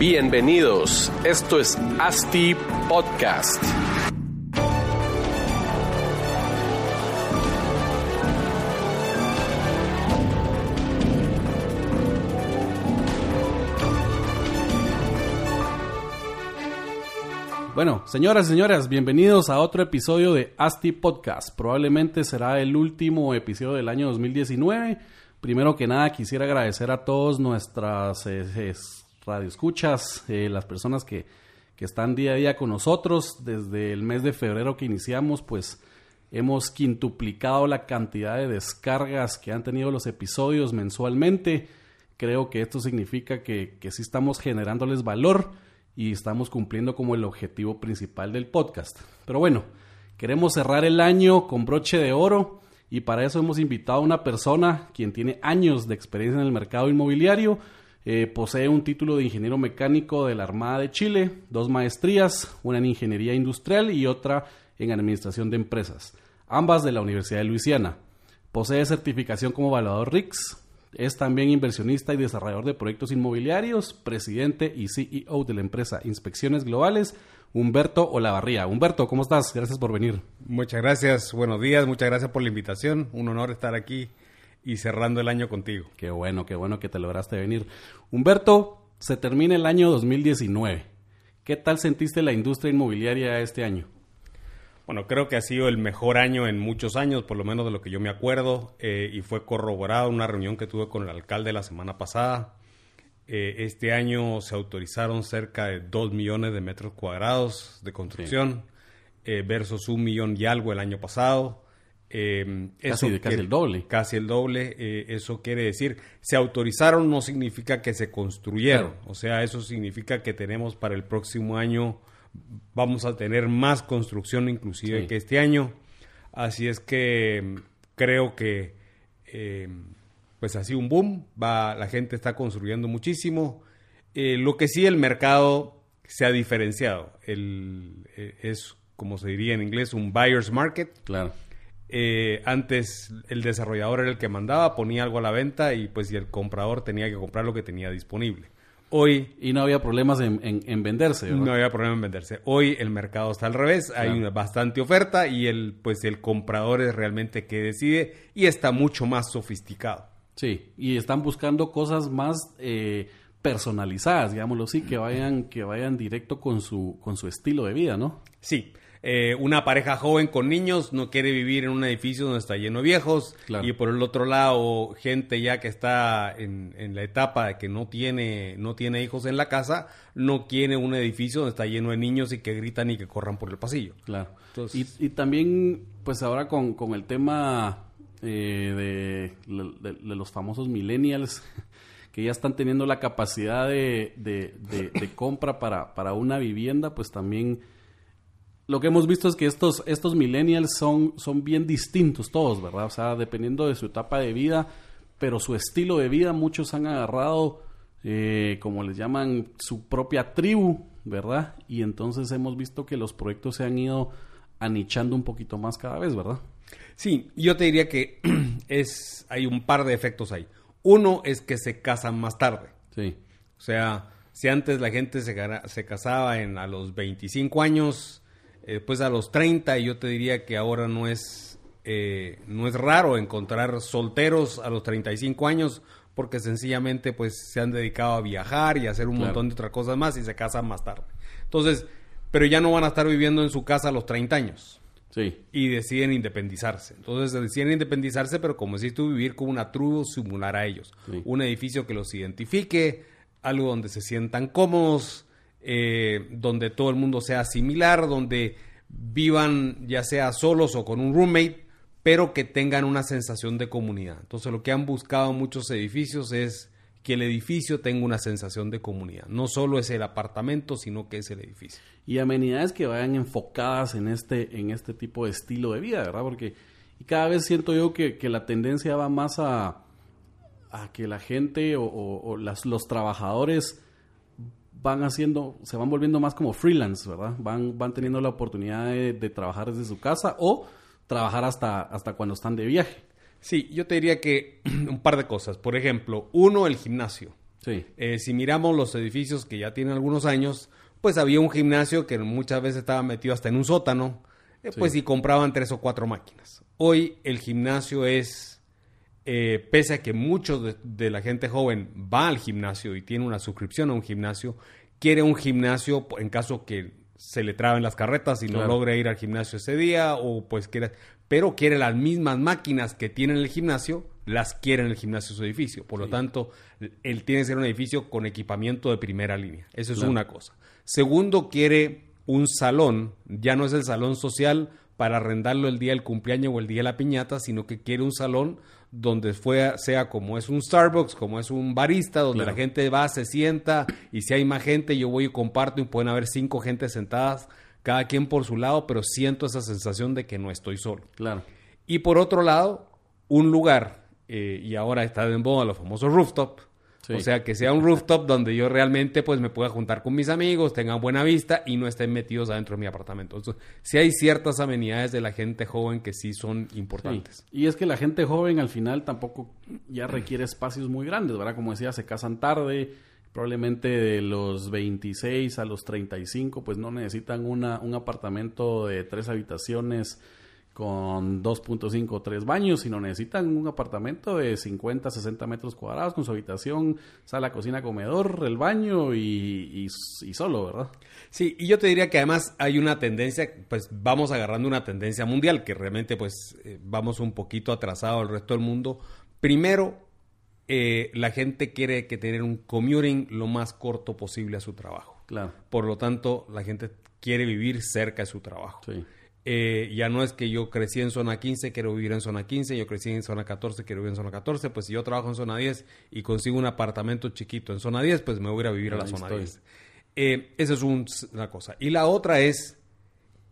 Bienvenidos, esto es ASTI Podcast. Bueno, señoras y señores, bienvenidos a otro episodio de ASTI Podcast. Probablemente será el último episodio del año 2019. Primero que nada, quisiera agradecer a todos nuestras eh, radioescuchas, eh, las personas que, que están día a día con nosotros. Desde el mes de febrero que iniciamos, pues hemos quintuplicado la cantidad de descargas que han tenido los episodios mensualmente. Creo que esto significa que, que sí estamos generándoles valor y estamos cumpliendo como el objetivo principal del podcast. Pero bueno, queremos cerrar el año con broche de oro y para eso hemos invitado a una persona quien tiene años de experiencia en el mercado inmobiliario, eh, posee un título de ingeniero mecánico de la Armada de Chile, dos maestrías, una en ingeniería industrial y otra en administración de empresas, ambas de la Universidad de Luisiana. Posee certificación como evaluador RICS, es también inversionista y desarrollador de proyectos inmobiliarios, presidente y CEO de la empresa Inspecciones Globales, Humberto Olavarría. Humberto, ¿cómo estás? Gracias por venir. Muchas gracias, buenos días, muchas gracias por la invitación. Un honor estar aquí y cerrando el año contigo. Qué bueno, qué bueno que te lograste venir. Humberto, se termina el año 2019. ¿Qué tal sentiste la industria inmobiliaria este año? Bueno, creo que ha sido el mejor año en muchos años, por lo menos de lo que yo me acuerdo, eh, y fue corroborado una reunión que tuve con el alcalde la semana pasada. Eh, este año se autorizaron cerca de 2 millones de metros cuadrados de construcción eh, versus un millón y algo el año pasado. Casi, casi el doble. Casi el doble. eso quiere decir, se autorizaron no significa que se construyeron. O sea, eso significa que tenemos para el próximo año vamos a tener más construcción inclusive que este año. Así es que mm, creo que eh, pues así un boom, va, la gente está construyendo muchísimo. Eh, lo que sí el mercado se ha diferenciado. El, eh, es, como se diría en inglés, un buyer's market. Claro. Antes el desarrollador era el que mandaba, ponía algo a la venta y pues y el comprador tenía que comprar lo que tenía disponible. Hoy... Y no había problemas en, en, venderse, No había problema en venderse. Hoy el mercado está al revés, hay una bastante oferta y el, pues el comprador es realmente que decide y está mucho más sofisticado. Sí, y están buscando cosas más eh, personalizadas, digámoslo así, que vayan, que vayan directo con su, con su estilo de vida, ¿no? Sí, eh, una pareja joven con niños no quiere vivir en un edificio donde está lleno de viejos. Y por el otro lado gente ya que está en, la etapa de que no tiene no tiene hijos en la casa no quiere un edificio donde está lleno de niños y que gritan y que corran por el pasillo. Claro. Y, también pues ahora con, el tema eh, de, los famosos millennials que ya están teniendo la capacidad de, de compra para, para una vivienda pues también lo que hemos visto es que estos, estos millennials son, son bien distintos todos, ¿verdad? O sea, dependiendo de su etapa de vida, pero su estilo de vida, muchos han agarrado, eh, como les llaman, su propia tribu, ¿verdad? Y entonces hemos visto que los proyectos se han ido anichando un poquito más cada vez, ¿verdad? Sí, yo te diría que es hay un par de efectos ahí. Uno es que se casan más tarde. Sí. O sea, si antes la gente se, se casaba en, a los 25 años, eh, pues a los 30 y yo te diría que ahora no es, eh, no es raro encontrar solteros a los 35 años porque sencillamente pues se han dedicado a viajar y a hacer un montón de otras cosas más y se casan más tarde. Entonces, pero ya no van a estar viviendo en su casa a los 30 años. Sí. Y deciden independizarse. Entonces deciden independizarse, pero como decís tú, vivir con una tribu similar a ellos. Un edificio que los identifique, algo donde se sientan cómodos, eh, donde todo el mundo sea similar, donde vivan ya sea solos o con un roommate, pero que tengan una sensación de comunidad. Entonces lo que han buscado muchos edificios es que el edificio tenga una sensación de comunidad. No solo es el apartamento, sino que es el edificio. Y amenidades que vayan enfocadas en este, en este tipo de estilo de vida, ¿verdad? Porque y cada vez siento yo que, la tendencia va más a, a que la gente o, las, los trabajadores van haciendo, se van volviendo más como freelance, ¿verdad? Van, van teniendo la oportunidad de, trabajar desde su casa o trabajar hasta, hasta cuando están de viaje. Sí, yo te diría que un par de cosas. Por ejemplo, uno, el gimnasio. Sí. Eh, si miramos los edificios que ya tienen algunos años, pues había un gimnasio que muchas veces estaba metido hasta en un sótano, eh, pues y compraban tres o cuatro máquinas. Hoy el gimnasio es, eh, pese a que muchos de, de la gente joven va al gimnasio y tiene una suscripción a un gimnasio, quiere un gimnasio en caso que se le traben las carretas y no logre ir al gimnasio ese día o pues quiere, pero quiere las mismas máquinas que tiene en el gimnasio, las quiere en el gimnasio su edificio. Por lo tanto, él tiene que ser un edificio con equipamiento de primera línea. Eso es Claro. una cosa. Segundo, quiere un salón, ya no es el salón social para arrendarlo el día del cumpleaños o el día de la piñata, sino que quiere un salón donde fue, sea como es un Starbucks, como es un barista, donde Claro. la gente va, se sienta y si hay más gente, yo voy y comparto y pueden haber cinco gentes sentadas, cada quien por su lado, pero siento esa sensación de que no estoy solo. Claro. Y por otro lado, un lugar, eh, y ahora está de moda los famosos rooftop, Sí. o sea, que sea un rooftop donde yo realmente pues me pueda juntar con mis amigos, tengan buena vista y no estén metidos adentro de mi apartamento. Entonces, sí hay ciertas amenidades de la gente joven que sí son importantes. Sí. Y es que la gente joven al final tampoco ya requiere espacios muy grandes, ¿verdad? Como decía, se casan tarde, probablemente de los 26 a los 35, pues no necesitan una, un apartamento de tres habitaciones con 2.5 o 3 baños, sino necesitan un apartamento de 50, 60 metros cuadrados con su habitación, sala, cocina, comedor, el baño y, y, y solo, ¿verdad? Sí, y yo te diría que además hay una tendencia, pues vamos agarrando una tendencia mundial, que realmente pues eh, vamos un poquito atrasado al resto del mundo. Primero, eh, la gente quiere que tener un commuting lo más corto posible a su trabajo. Claro. Por lo tanto, la gente quiere vivir cerca de su trabajo. Sí. Eh, ya no es que yo crecí en zona 15, quiero vivir en zona 15, yo crecí en zona 14, quiero vivir en zona 14, pues si yo trabajo en zona 10 y consigo un apartamento chiquito en zona 10, pues me voy a ir a vivir a la Ahí zona estoy. 10. Eh, esa es un- una cosa. Y la otra es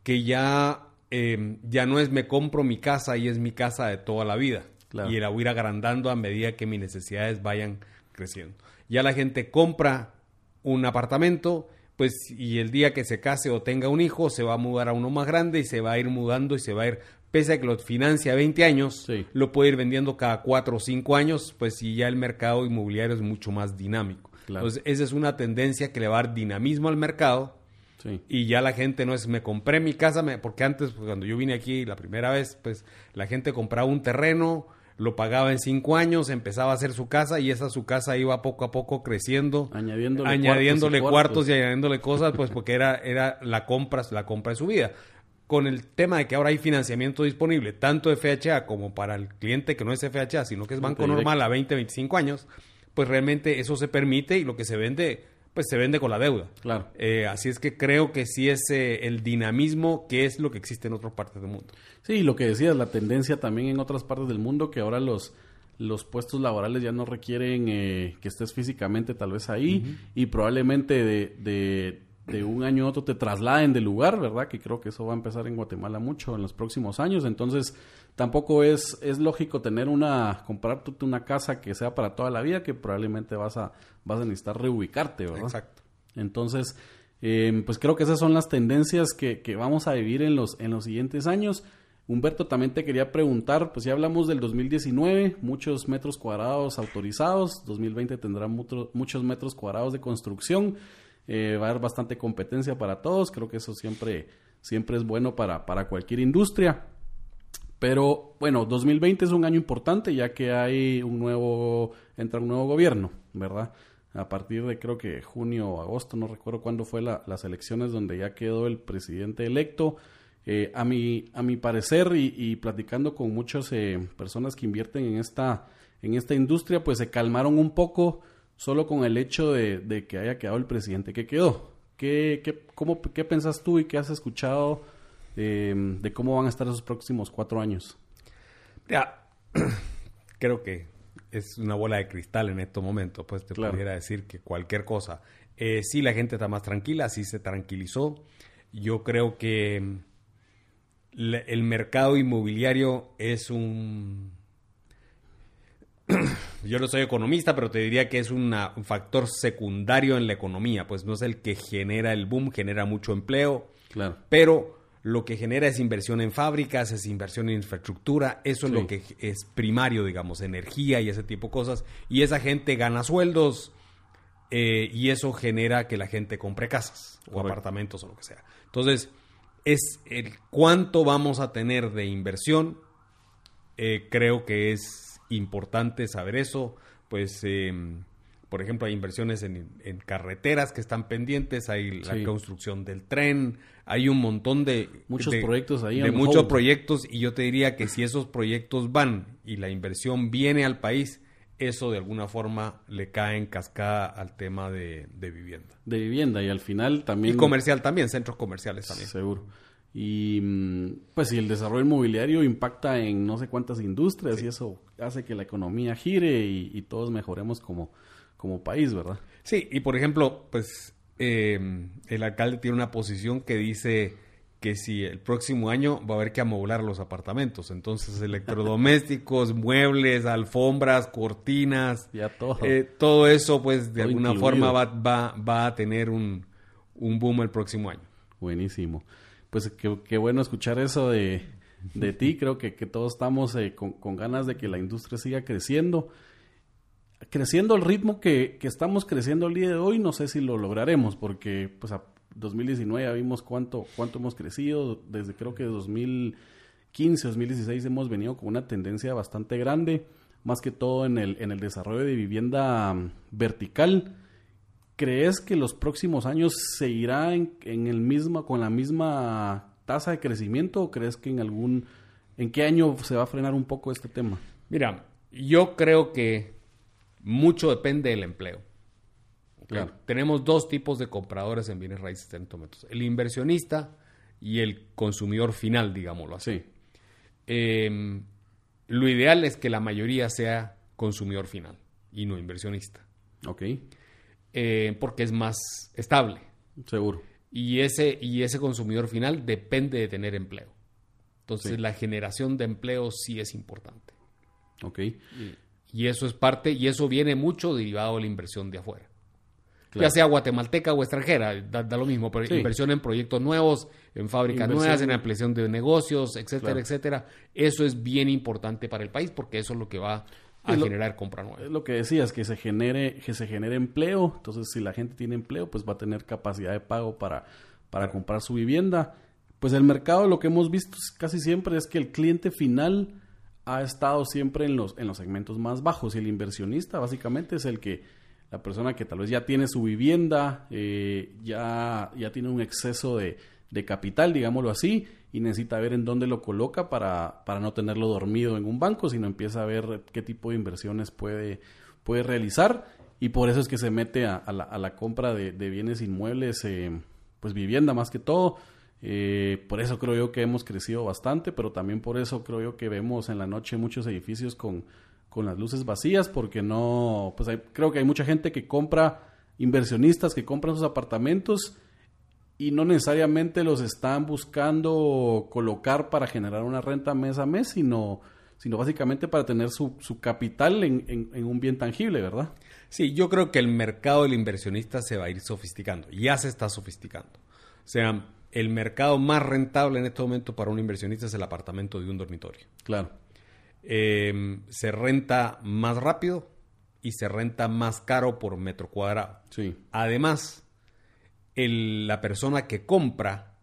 que ya, eh, ya no es me compro mi casa y es mi casa de toda la vida. Claro. Y la voy a ir agrandando a medida que mis necesidades vayan creciendo. Ya la gente compra un apartamento, pues, y el día que se case o tenga un hijo, se va a mudar a uno más grande y se va a ir mudando y se va a ir, pese a que lo financia 20 años, Sí. lo puede ir vendiendo cada 4 o 5 años, pues, y ya el mercado inmobiliario es mucho más dinámico. Claro. Entonces, esa es una tendencia que le va a dar dinamismo al mercado Sí. y ya la gente no es me compré mi casa, me- porque antes pues, cuando yo vine aquí la primera vez, pues la gente compraba un terreno, lo pagaba en cinco años, empezaba a hacer su casa y esa su casa iba poco a poco creciendo, Añadiéndole añadiéndole cuartos y cuartos, cuartos. y añadiéndole cosas, pues porque era, era la compra, la compra de su vida. Con el tema de que ahora hay financiamiento disponible, tanto de FHA como para el cliente que no es FHA, sino que es banco normal a 20, 25 años, pues realmente eso se permite y lo que se vende, pues se vende con la deuda. Claro. Eh, así es que creo que sí es eh, el dinamismo que es lo que existe en otras partes del mundo. Sí, lo que decías, la tendencia también en otras partes del mundo, que ahora los, los puestos laborales ya no requieren eh, que estés físicamente tal vez ahí y probablemente de, de, de un año a otro te trasladen de lugar, ¿verdad? Que creo que eso va a empezar en Guatemala mucho en los próximos años. Entonces, tampoco es, es lógico tener una, comprarte una casa que sea para toda la vida, que probablemente vas a, vas a necesitar reubicarte, ¿verdad? Exacto. Entonces, eh, pues creo que esas son las tendencias que, que vamos a vivir en los, en los siguientes años. Humberto, también te quería preguntar, pues ya hablamos del 2019, muchos metros cuadrados autorizados, 2020 tendrá mucho- muchos metros cuadrados de construcción, eh, va a haber bastante competencia para todos, creo que eso siempre, siempre es bueno para, para cualquier industria. Pero bueno, 2020 es un año importante ya que hay un nuevo, entra un nuevo gobierno, ¿verdad? A partir de creo que junio o agosto, no recuerdo cuándo fue la- las elecciones donde ya quedó el presidente electo. Eh, a, mi, a mi parecer y, y platicando con muchas eh, personas que invierten en esta, en esta industria, pues se calmaron un poco solo con el hecho de, de que haya quedado el presidente que quedó. ¿Qué, qué, cómo, ¿Qué pensás tú y qué has escuchado eh, de cómo van a estar esos próximos cuatro años? Ya, creo que es una bola de cristal en estos momentos, pues te Claro. pudiera decir que cualquier cosa. Eh, sí, la gente está más tranquila, sí se tranquilizó. Yo creo que le- el mercado inmobiliario es un... Yo no soy economista, pero te diría que es una- un factor secundario en la economía, pues no es el que genera el boom, genera mucho empleo, Claro. pero lo que genera es inversión en fábricas, es inversión en infraestructura, eso es lo que es primario, digamos, energía y ese tipo de cosas. Y esa gente gana sueldos, eh, y eso genera que la gente compre casas o apartamentos o lo que sea. Entonces, es el cuánto vamos a tener de inversión. Eh, creo que es importante saber eso. Pues, em, por ejemplo, hay inversiones en, carreteras que están pendientes, hay la construcción del tren, hay un montón de... Muchos proyectos ahí. De muchos proyectos y yo te diría que si esos proyectos van y la inversión viene al país, eso de alguna forma le cae en cascada al tema de, vivienda. De vivienda y al final también... Y comercial también, centros comerciales también. Seguro. Y mm, pues si el desarrollo inmobiliario impacta en no sé cuántas industrias y eso hace que la economía gire y, todos mejoremos como, como país, ¿verdad? Sí, y por ejemplo, pues eh, el alcalde tiene una posición que dice que si el próximo año va a haber que amoblar los apartamentos. Entonces, electrodomésticos, muebles, alfombras, cortinas, ya todo. Eh, todo eso, pues, de alguna forma va, va, va, a tener un, un, boom el próximo año. Buenísimo. Pues qué, bueno escuchar eso de, de ti. Creo que, que todos estamos eh, con, con, ganas de que la industria siga creciendo. Creciendo al ritmo que, que, estamos creciendo el día de hoy, no sé si lo lograremos, porque pues a, 2019 ya vimos cuánto, cuánto hemos crecido. Desde creo que 2015, 2016 hemos venido con una tendencia bastante grande, más que todo en el, en el desarrollo de vivienda mm, vertical. ¿Crees que los próximos años se irá en, el mismo, con la misma tasa de crecimiento o crees que en algún, en qué año se va a frenar un poco este tema? Mira, yo creo que mucho depende del empleo. Tenemos dos tipos de compradores en bienes raíces en El inversionista y el consumidor final, digámoslo así. Em, lo ideal es que la mayoría sea consumidor final y no inversionista. Ok. Eh, porque es más estable. Seguro. Y ese, y ese consumidor final depende de tener empleo. Entonces la generación de empleo sí es importante. Ok. y, eso es parte, y eso viene mucho derivado de la inversión de afuera ya sea guatemalteca o extranjera, da, lo mismo, pero inversión en proyectos nuevos, en fábricas nuevas, en ampliación de negocios, etcétera, etcétera. Eso es bien importante para el país porque eso es lo que va a generar compra nueva. Es lo que decías, que se genere, que se genere empleo. Entonces, si la gente tiene empleo, pues va a tener capacidad de pago para, para comprar su vivienda. Pues el mercado lo que hemos visto casi siempre es que el cliente final ha estado siempre en los, en los segmentos más bajos y el inversionista básicamente es el que la persona que tal vez ya tiene su vivienda, eh, ya, ya tiene un exceso de, capital, digámoslo así, y necesita ver en dónde lo coloca para, para, no tenerlo dormido en un banco, sino empieza a ver qué tipo de inversiones puede, puede realizar. Y por eso es que se mete a, la, compra de, bienes inmuebles, eh, pues vivienda más que todo. Eh, por eso creo yo que hemos crecido bastante, pero también por eso creo yo que vemos en la noche muchos edificios con, con las luces vacías porque no, pues creo que hay mucha gente que compra, inversionistas que compran sus apartamentos y no necesariamente los están buscando colocar para generar una renta mes a mes, sino, sino básicamente para tener su, su capital en, en, un bien tangible, ¿verdad? Sí, yo creo que el mercado del inversionista se va a ir sofisticando, ya se está sofisticando. O sea, el mercado más rentable en este momento para un inversionista es el apartamento de un dormitorio. Claro. Em, se renta más rápido y se renta más caro por metro cuadrado. Sí. Además, la persona que compra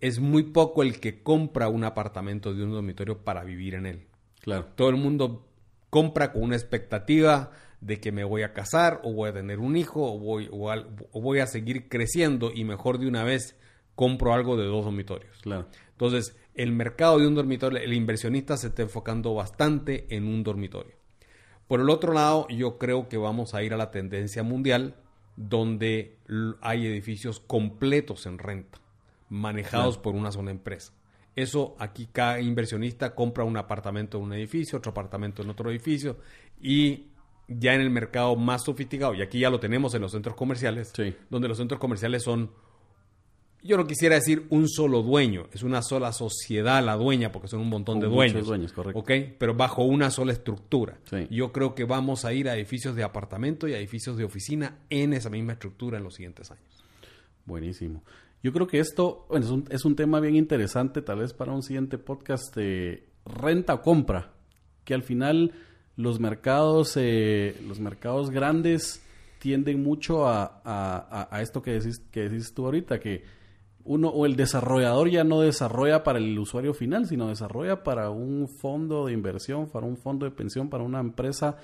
es muy poco el que compra un apartamento de un dormitorio para vivir en él. Claro. Todo el mundo compra con una expectativa de que me voy a casar o voy a tener un hijo o voy, o voy a seguir creciendo y mejor de una vez compro algo de dos dormitorios. Claro. Entonces, el mercado de un dormitorio, el inversionista se está enfocando bastante en un dormitorio. Por el otro lado, yo creo que vamos a ir a la tendencia mundial donde hay edificios completos en renta, manejados por una sola empresa. Eso aquí cada inversionista compra un apartamento en un edificio, otro apartamento en otro edificio y ya en el mercado más sofisticado, y aquí ya lo tenemos en los centros comerciales, donde los centros comerciales son yo no quisiera decir un solo dueño, es una sola sociedad la dueña, porque son un montón de dueños. dueños correcto. ¿Ok? Pero bajo una sola estructura. Yo creo que vamos a ir a edificios de apartamento y a edificios de oficina en esa misma estructura en los siguientes años. Buenísimo. Yo creo que esto es, un, es un tema bien interesante, tal vez para un siguiente podcast de renta o compra, que al final los mercados, eh, los mercados grandes tienden mucho a, a, a esto que decís, que decís tú ahorita, que uno o el desarrollador ya no desarrolla para el usuario final, sino desarrolla para un fondo de inversión, para un fondo de pensión, para una empresa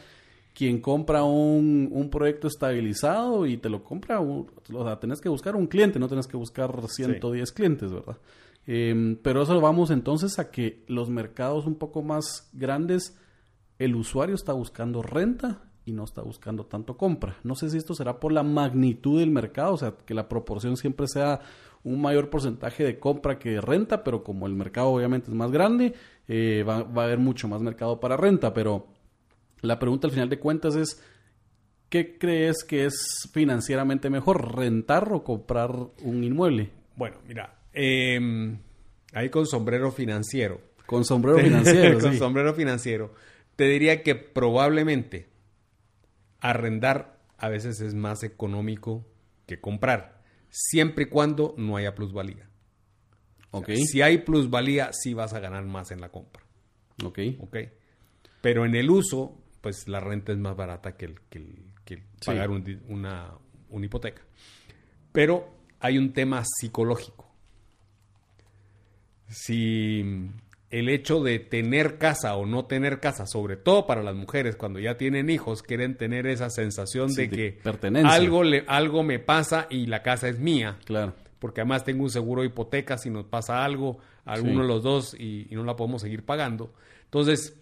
quien compra un, un proyecto estabilizado y te lo compra, o sea, tenés que buscar un cliente, no tenés que buscar 110 clientes, ¿verdad? Em, pero eso vamos entonces a que los mercados un poco más grandes, el usuario está buscando renta y no está buscando tanto compra. No sé si esto será por la magnitud del mercado, o sea, que la proporción siempre sea un mayor porcentaje de compra que de renta, pero como el mercado obviamente es más grande, eh, va, a haber mucho más mercado para renta. Pero la pregunta al final de cuentas es, ¿qué crees que es financieramente mejor, rentar o comprar un inmueble? Bueno, mira, eh, ahí con sombrero financiero. Con sombrero financiero. con sombrero financiero. Te diría que probablemente arrendar a veces es más económico que comprar siempre y cuando no haya plusvalía. Okay. si hay plusvalía, sí vas a ganar más en la compra. Ok. Ok. Pero en el uso, pues la renta es más barata que, el, que, pagar una, una hipoteca. Pero hay un tema psicológico. Si el hecho de tener casa o no tener casa, sobre todo para las mujeres cuando ya tienen hijos, quieren tener esa sensación de, que algo, le, algo me pasa y la casa es mía. Claro. Porque además tengo un seguro de hipoteca si nos pasa algo, alguno de los dos y, no la podemos seguir pagando. Entonces,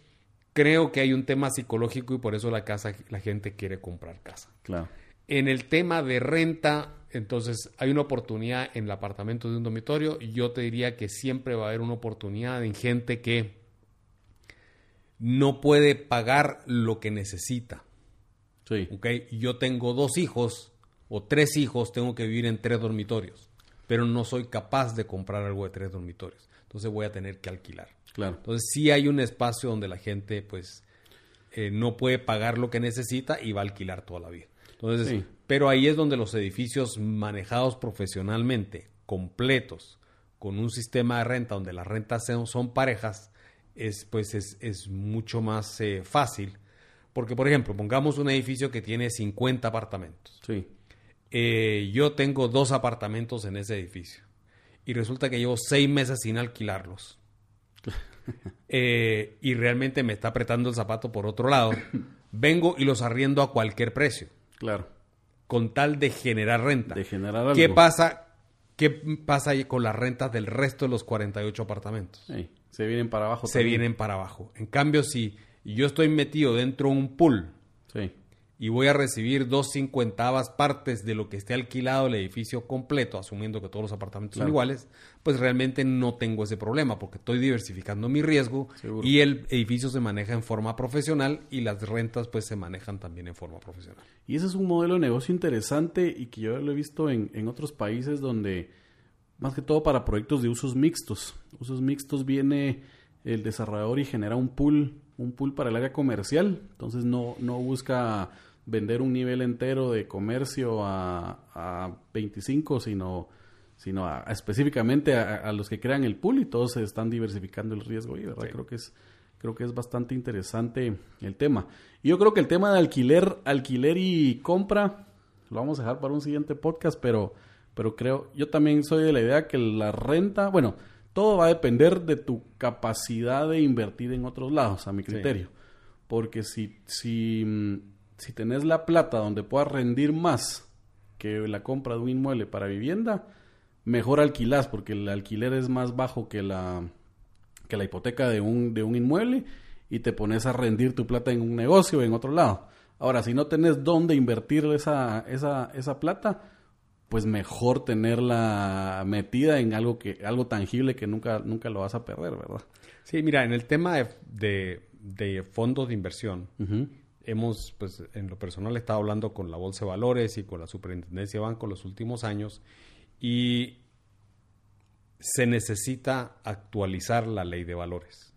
creo que hay un tema psicológico y por eso la casa, la gente quiere comprar casa. Claro. En el tema de renta, entonces, hay una oportunidad en el apartamento de un dormitorio. Yo te diría que siempre va a haber una oportunidad en gente que no puede pagar lo que necesita. Sí. ¿Okay? Yo tengo dos hijos o tres hijos, tengo que vivir en tres dormitorios, pero no soy capaz de comprar algo de tres dormitorios. Entonces voy a tener que alquilar. Claro. Entonces sí hay un espacio donde la gente pues eh, no puede pagar lo que necesita y va a alquilar toda la vida. Entonces, pero ahí es donde los edificios manejados profesionalmente, completos, con un sistema de renta donde las rentas son, parejas, es, pues es, mucho más eh, fácil. Porque, por ejemplo, pongamos un edificio que tiene 50 apartamentos. Sí. Eh, yo tengo dos apartamentos en ese edificio. Y resulta que llevo seis meses sin alquilarlos. Eh, y realmente me está apretando el zapato por otro lado. Vengo y los arriendo a cualquier precio. Claro. Con tal de generar renta. De generar algo. ¿Qué pasa, qué pasa con las rentas del resto de los 48 apartamentos? se vienen para abajo. Se vienen para abajo. En cambio, si yo estoy metido dentro de un pool sí y voy a recibir dos cincuentavas partes de lo que esté alquilado el edificio completo, asumiendo que todos los apartamentos son iguales, pues realmente no tengo ese problema porque estoy diversificando mi riesgo y el edificio se maneja en forma profesional y las rentas pues se manejan también en forma profesional. Y ese es un modelo de negocio interesante y que yo lo he visto en, en otros países donde, más que todo para proyectos de usos mixtos, usos mixtos viene el desarrollador y genera un pool, un pool para el área comercial, entonces no, no busca vender un nivel entero de comercio a, a 25, sino, sino a, específicamente a, los que crean el pool y todos se están diversificando el riesgo. Y verdad, creo que es creo que es bastante interesante el tema. Y yo creo que el tema de alquiler, alquiler y compra lo vamos a dejar para un siguiente podcast, pero pero creo yo también soy de la idea que la renta, bueno, todo va a depender de tu capacidad de invertir en otros lados, a mi criterio. Porque si, si mm, si tenés la plata donde puedas rendir más que la compra de un inmueble para vivienda, mejor alquilás porque el alquiler es más bajo que la, que la hipoteca de un, de un inmueble y te pones a rendir tu plata en un negocio o en otro lado. Ahora, si no tenés dónde invertir esa, esa, esa plata, pues mejor tenerla metida en algo que algo tangible que nunca nunca lo vas a perder, ¿verdad? Sí, mira, en el tema de, de, fondos de inversión, hemos, pues, en lo personal, estado hablando con la Bolsa de Valores y con la Superintendencia de Banco los últimos años y se necesita actualizar la ley de valores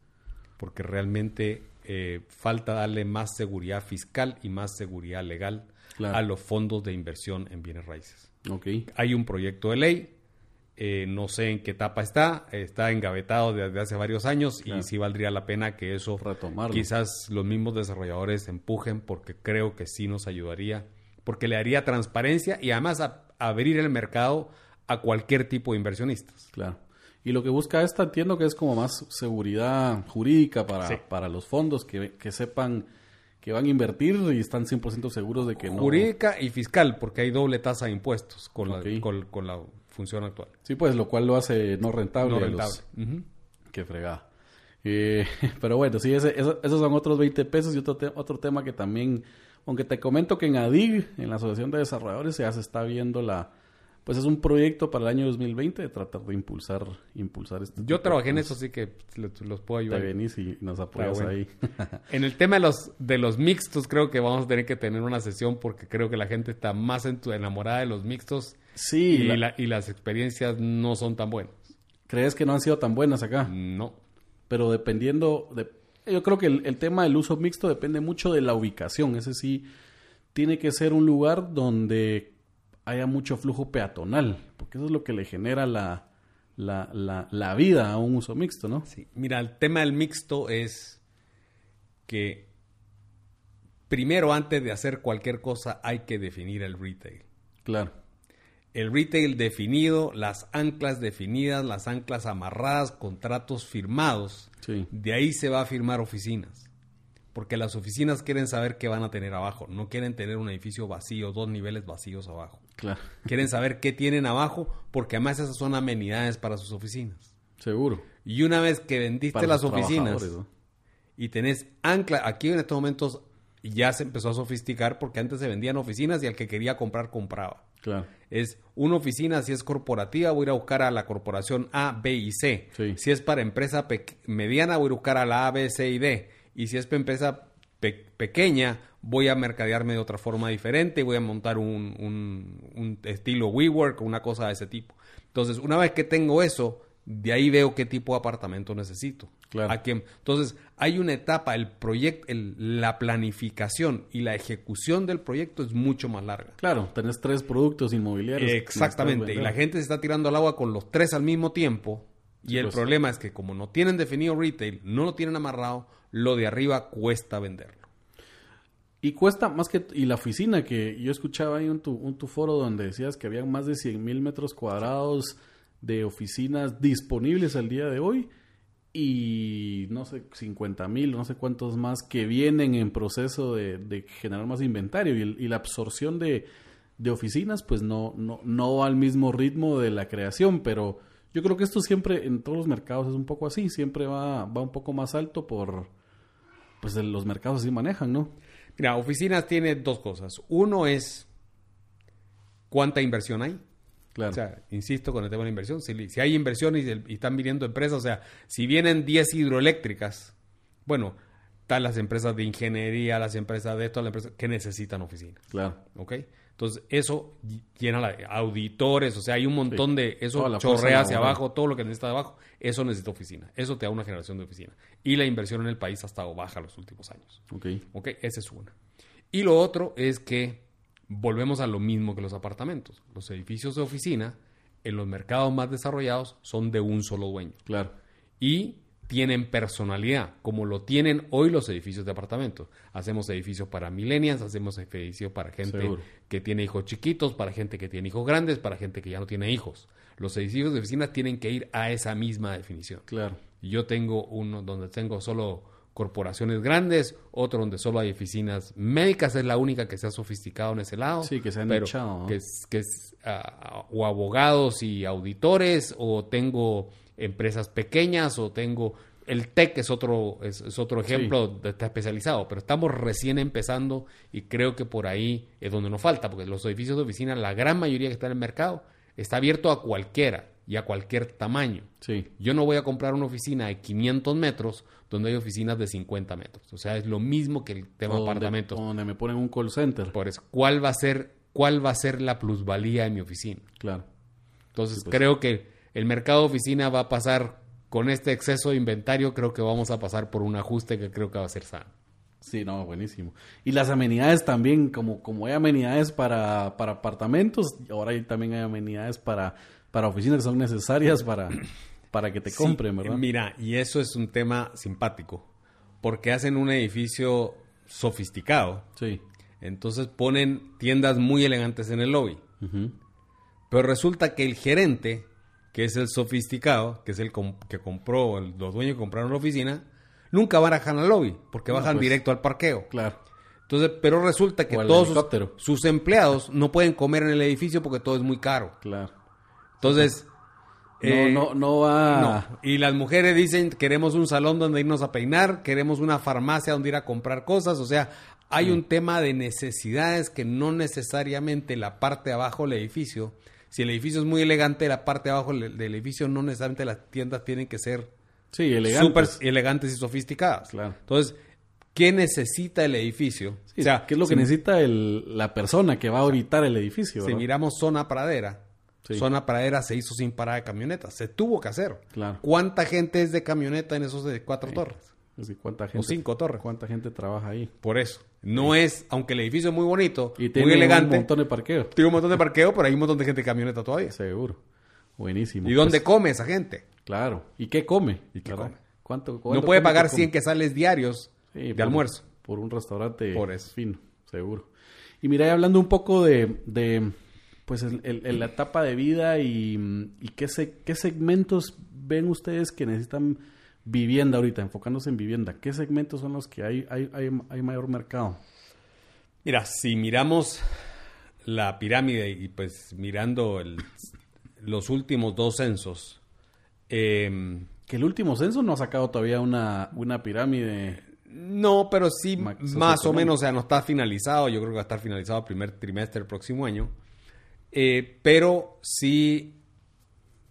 porque realmente eh, falta darle más seguridad fiscal y más seguridad legal a los fondos de inversión en bienes raíces. Okay. Hay un proyecto de ley eh, no sé en qué etapa está, está engavetado desde hace varios años y sí valdría la pena que eso Retomarlo. quizás los mismos desarrolladores empujen porque creo que sí nos ayudaría porque le daría transparencia y además a- abrir el mercado a cualquier tipo de inversionistas. Claro. Y lo que busca esta, entiendo que es como más seguridad jurídica para, Sí. para los fondos, que, que sepan que van a invertir y están 100% seguros de que no... Jurídica y fiscal, porque hay doble tasa de impuestos con, Ok. la, con, con la función actual. Sí, pues lo cual lo hace no rentable. No los- rentable. Qué fregada. Eh, pero bueno, sí, ese- eso- esos son otros 20 pesos y otro, te- otro tema que también, aunque te comento que en ADIG, en la Asociación de Desarrolladores, ya se está viendo la, pues es un proyecto para el año 2020 de tratar de impulsar, impulsar este Yo trabajé en eso, así que los, los puedo Te ayudar. venís y nos apoyas bueno. ahí. En el tema de los, de los mixtos, creo que vamos a tener que tener una sesión porque creo que la gente está más enamorada de los mixtos sí, y, la- la- y las experiencias no son tan buenas. crees que no han sido tan buenas acá, No. pero dependiendo, de, yo creo que el, el tema del uso mixto depende mucho de la ubicación. Ese sí, tiene que ser un lugar donde haya mucho flujo peatonal, porque eso es lo que le genera la, la, la, la vida a un uso mixto, ¿no? Sí. Mira, el tema del mixto es que primero, antes de hacer cualquier cosa, hay que definir el retail. Claro, El retail definido, las anclas definidas, las anclas amarradas, contratos firmados. sí, De ahí se va a firmar oficinas. Porque las oficinas quieren saber qué van a tener abajo. No quieren tener un edificio vacío, dos niveles vacíos abajo. claro, Quieren saber qué tienen abajo porque además esas son amenidades para sus oficinas. seguro. Y una vez que vendiste Para las oficinas y tenés ancla, aquí en estos momentos ya se empezó a sofisticar porque antes se vendían oficinas y al que quería comprar compraba. Claro, Es una oficina, si es corporativa, voy a ir a buscar a la corporación A, B y C. Sí. Si es para empresa mediana, voy a buscar a la A, B, C y D. Y si es para empresa pe- pequeña, voy a mercadearme de otra forma diferente y voy a montar un, un- un estilo WeWork o una cosa de ese tipo. Entonces, una vez que tengo eso, de ahí veo qué tipo de apartamento necesito. Claro. A quién- Entonces, hay una etapa, el proyecto, la planificación y la ejecución del proyecto es mucho más larga. claro, tenés tres productos inmobiliarios. Exactamente. Y la gente se está tirando al agua con los tres al mismo tiempo. Y Sí, el pues. problema es que como no tienen definido retail, no lo tienen amarrado, lo de arriba cuesta venderlo. Y cuesta más que... Y la oficina que yo escuchaba ahí en tu, en tu foro donde decías que había más de 100 mil metros cuadrados de oficinas disponibles al día de hoy y no sé, 50 mil, no sé cuántos más que vienen en proceso de, generar más inventario y, y la absorción de, de oficinas pues no, no, no va al mismo ritmo de la creación, pero yo creo que esto siempre en todos los mercados es un poco así, siempre va, va un poco más alto por... Pues los mercados así manejan, ¿no? Mira, oficinas tiene dos cosas. Uno es cuánta inversión hay. Claro. O sea, insisto con el tema de la inversión. Si, si hay inversión y, están viniendo empresas, o sea, si vienen 10 hidroeléctricas, bueno, están las empresas de ingeniería, las empresas de esto, las empresas que necesitan oficinas. claro. ¿Ok? Entonces, eso ll- llena la, auditores, o sea, hay un montón Sí. de, eso Toda chorrea hacia laboral. abajo, todo lo que necesita de abajo, eso necesita oficina. Eso te da una generación de oficina. Y la inversión en el país ha estado baja los últimos años. Ok. ¿Ok? Esa es una. Y lo otro es que volvemos a lo mismo que los apartamentos. Los edificios de oficina en los mercados más desarrollados son de un solo dueño. Claro. Y tienen personalidad, como lo tienen hoy los edificios de apartamentos. Hacemos edificios para millennials, hacemos edificios para gente Seguro. que tiene hijos chiquitos, para gente que tiene hijos grandes, para gente que ya no tiene hijos. Los edificios de oficina tienen que ir a esa misma definición. Claro. Yo tengo uno donde tengo solo corporaciones grandes, otro donde solo hay oficinas médicas, es la única que se ha sofisticado en ese lado. Sí, que se han pero nichado, ¿no? Que es, que es, ah, o abogados y auditores, o tengo empresas pequeñas, o tengo... El TEC es otro, es, es otro ejemplo de está especializado, pero estamos recién empezando y creo que por ahí es donde nos falta, porque los edificios de oficina, la gran mayoría que está en el mercado, está abierto a cualquiera y a cualquier tamaño. Sí. Yo no voy a comprar una oficina de 500 metros donde hay oficinas de 50 metros. O sea, es lo mismo que el tema de donde- apartamentos. o Donde me ponen un call center. Por eso, ¿cuál va a ser, cuál va a ser la plusvalía de mi oficina? Claro. Entonces, pues. creo que el mercado de oficina va a pasar con este exceso de inventario, creo que vamos a pasar por un ajuste que creo que va a ser sano. Sí, no, buenísimo. Y las amenidades también, como, como hay amenidades para, para apartamentos, ahora hay, también hay amenidades para, para oficinas que son necesarias para, para que te compren, Sí, ¿verdad? Mira, y eso es un tema simpático, porque hacen un edificio sofisticado. Sí, Entonces ponen tiendas muy elegantes en el lobby. Pero resulta que el gerente, que es el sofisticado, que es el que compró, los dueños que compraron la oficina, nunca bajan al lobby, porque bajan pues, directo al parqueo. Claro. Entonces, pero resulta que todos sus, empleados no pueden comer en el edificio porque todo es muy caro. Claro. Entonces, no, eh, no, no va. Y las mujeres dicen, queremos un salón donde irnos a peinar, queremos una farmacia donde ir a comprar cosas. O sea, hay un tema de necesidades que no necesariamente la parte de abajo del edificio. Si el edificio es muy elegante, la parte de abajo del edificio no necesariamente las tiendas tienen que ser sí, elegantes. súper elegantes y sofisticadas. Claro. Entonces, ¿qué necesita el edificio? o sea, ¿qué es lo que necesita la persona que va a auditar el edificio? Si miramos zona pradera, zona pradera se hizo sin parada de camionetas. Se tuvo que hacer. Claro. ¿Cuánta gente es de camioneta en esos de cuatro torres? ¿cuánta gente, o cinco torres. ¿Cuánta gente trabaja ahí? Por eso. No es, aunque el edificio es muy bonito, y muy elegante. un montón de parqueo. Tiene un montón de parqueo, pero hay un montón de gente de camioneta todavía. Seguro. Buenísimo. ¿Y dónde pues come esa gente? Claro. ¿Y qué come? ¿Y qué come? ¿Cuánto, no puede pagar 100 quesales diarios de almuerzo. Por un restaurante por eso. fino, seguro. Y mira, hablando un poco de, de pues el, la etapa de vida y, y qué, se, qué segmentos ven ustedes que necesitan vivienda ahorita, enfocándose en vivienda, ¿qué segmentos son los que hay, hay, hay, mayor mercado? Mira, si miramos la pirámide y pues mirando los últimos dos censos. Em, que el último censo no ha sacado todavía una, una pirámide. No, pero sí más o menos, o sea, no está finalizado. Yo creo que va a estar finalizado el primer trimestre del próximo año. Eh, pero sí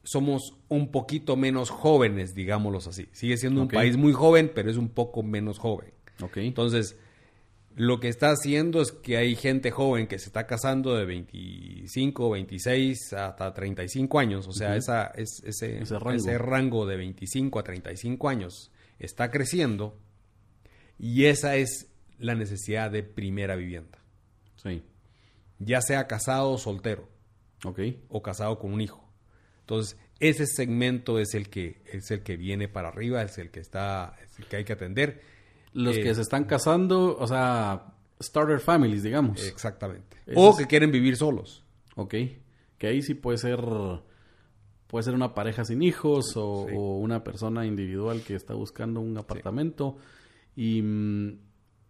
somos un poquito menos jóvenes, digámoslo así. Sigue siendo un país muy joven, pero es un poco menos joven. Okay. Entonces, lo que está haciendo es que hay gente joven que se está casando de 25, 26 hasta 35 años. O sea, esa, es, ese, ese, rango. ese rango de 25 a 35 años está creciendo y esa es la necesidad de primera vivienda. Sí. Ya sea casado o soltero. Ok. O casado con un hijo. Entonces, ese segmento es el que es el que viene para arriba, es el que está, es el que hay que atender. Los que eh, se están casando, o sea, starter families, digamos. Exactamente. o que quieren vivir solos. Ok. Que ahí sí puede ser puede ser una pareja sin hijos o, una persona individual que está buscando un apartamento. Y, mm,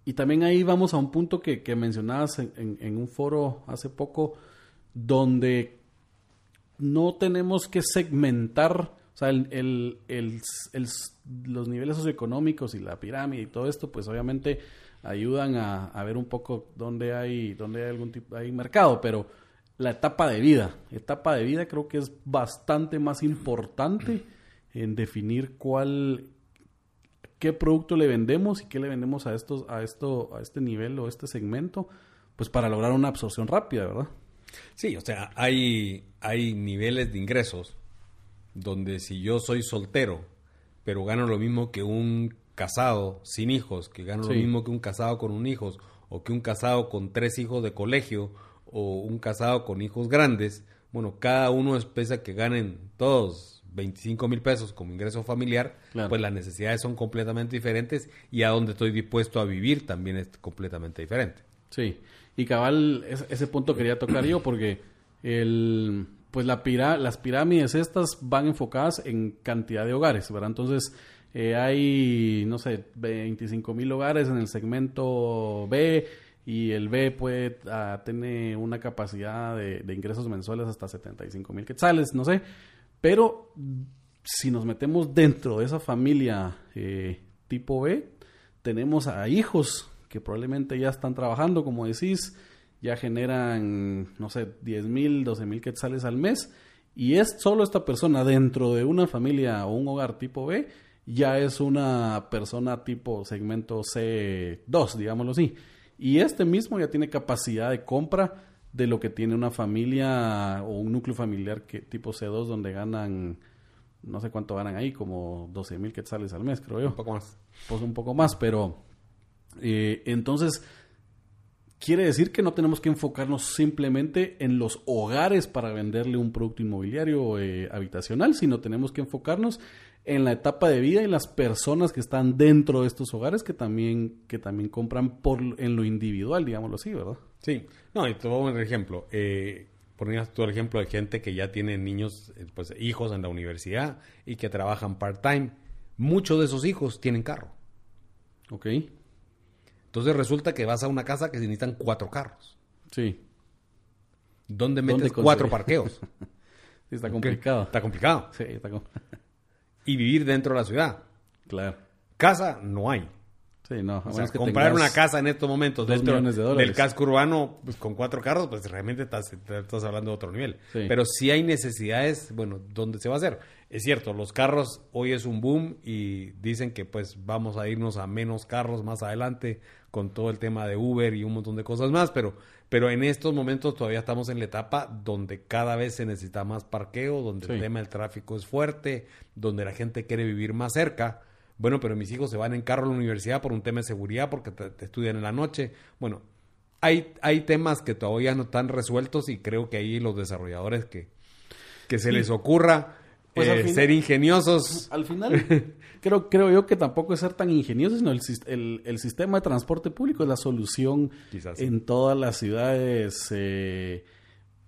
y, también ahí vamos a un punto que, que mencionabas en, en, un foro hace poco, donde no tenemos que segmentar, o sea, los niveles socioeconómicos y la pirámide y todo esto, pues obviamente ayudan a, ver un poco dónde hay, dónde hay algún tipo, hay mercado, pero la etapa de vida, etapa de vida creo que es bastante más importante en definir cuál, qué producto le vendemos y qué le vendemos a estos, a esto, a este nivel o este segmento, pues para lograr una absorción rápida, ¿verdad? Sí, o sea, hay, hay niveles de ingresos donde si yo soy soltero, pero gano lo mismo que un casado sin hijos, que gano lo mismo que un casado con un hijo, o que un casado con tres hijos de colegio, o un casado con hijos grandes, bueno, cada uno espesa que ganen todos 25 mil pesos como ingreso familiar, pues las necesidades son completamente diferentes y a donde estoy dispuesto a vivir también es completamente diferente. Sí, y cabal, ese punto quería tocar yo porque el, pues la las pirámides estas van enfocadas en cantidad de hogares, ¿verdad? Entonces eh, hay, no sé, 25 mil hogares en el segmento B y el B puede ah, tener una capacidad de, ingresos mensuales hasta 75 mil quetzales, no sé. Pero si nos metemos dentro de esa familia eh, tipo B, tenemos a hijos que probablemente ya están trabajando, como decís, ya generan, no sé, 10 mil, 12 mil quetzales al mes, y es solo esta persona dentro de una familia o un hogar tipo B, ya es una persona tipo segmento C2, digámoslo así. Y este mismo ya tiene capacidad de compra de lo que tiene una familia o un núcleo familiar que tipo C2 donde ganan no sé cuánto ganan ahí, como 12 mil quetzales al mes, creo yo. Un poco más. Pues un poco más, pero eh, entonces, quiere decir que no tenemos que enfocarnos simplemente en los hogares para venderle un producto inmobiliario eh, habitacional, sino tenemos que enfocarnos en la etapa de vida y las personas que están dentro de estos hogares que también, que también compran por, en lo individual, digámoslo así, ¿verdad? Sí, no, y te voy a poner ejemplo. Eh, ponías tú el ejemplo de gente que ya tiene niños, eh, pues hijos en la universidad y que trabajan part-time. Muchos de esos hijos tienen carro. Ok. Entonces resulta que vas a una casa que se necesitan cuatro carros. Sí. ¿Dónde ¿Dónde metes cuatro parqueos? Sí, está complicado. Está complicado. Sí, está com- Y vivir dentro de la ciudad. Claro. Casa no hay. Sí, no. O sea, que comprar una casa en estos momentos dos dentro millones de dólares. del casco urbano pues, con cuatro carros, pues realmente estás, estás hablando de otro nivel. Sí. Pero si hay necesidades, bueno, ¿dónde se va a hacer? Es cierto, los carros hoy es un boom y dicen que pues vamos a irnos a menos carros más adelante con todo el tema de Uber y un montón de cosas más, pero, pero en estos momentos todavía estamos en la etapa donde cada vez se necesita más parqueo, donde el tema del tráfico es fuerte, donde la gente quiere vivir más cerca. Bueno, pero mis hijos se van en carro a la universidad por un tema de seguridad, porque te, te estudian en la noche. Bueno, hay, hay temas que todavía no están resueltos y creo que ahí los desarrolladores que, que se les ocurra Pues eh, final- ser ingeniosos. Al final, creo, creo yo que tampoco es ser tan ingenioso, sino el, el, el sistema de transporte público es la solución Quizás en todas las ciudades, eh,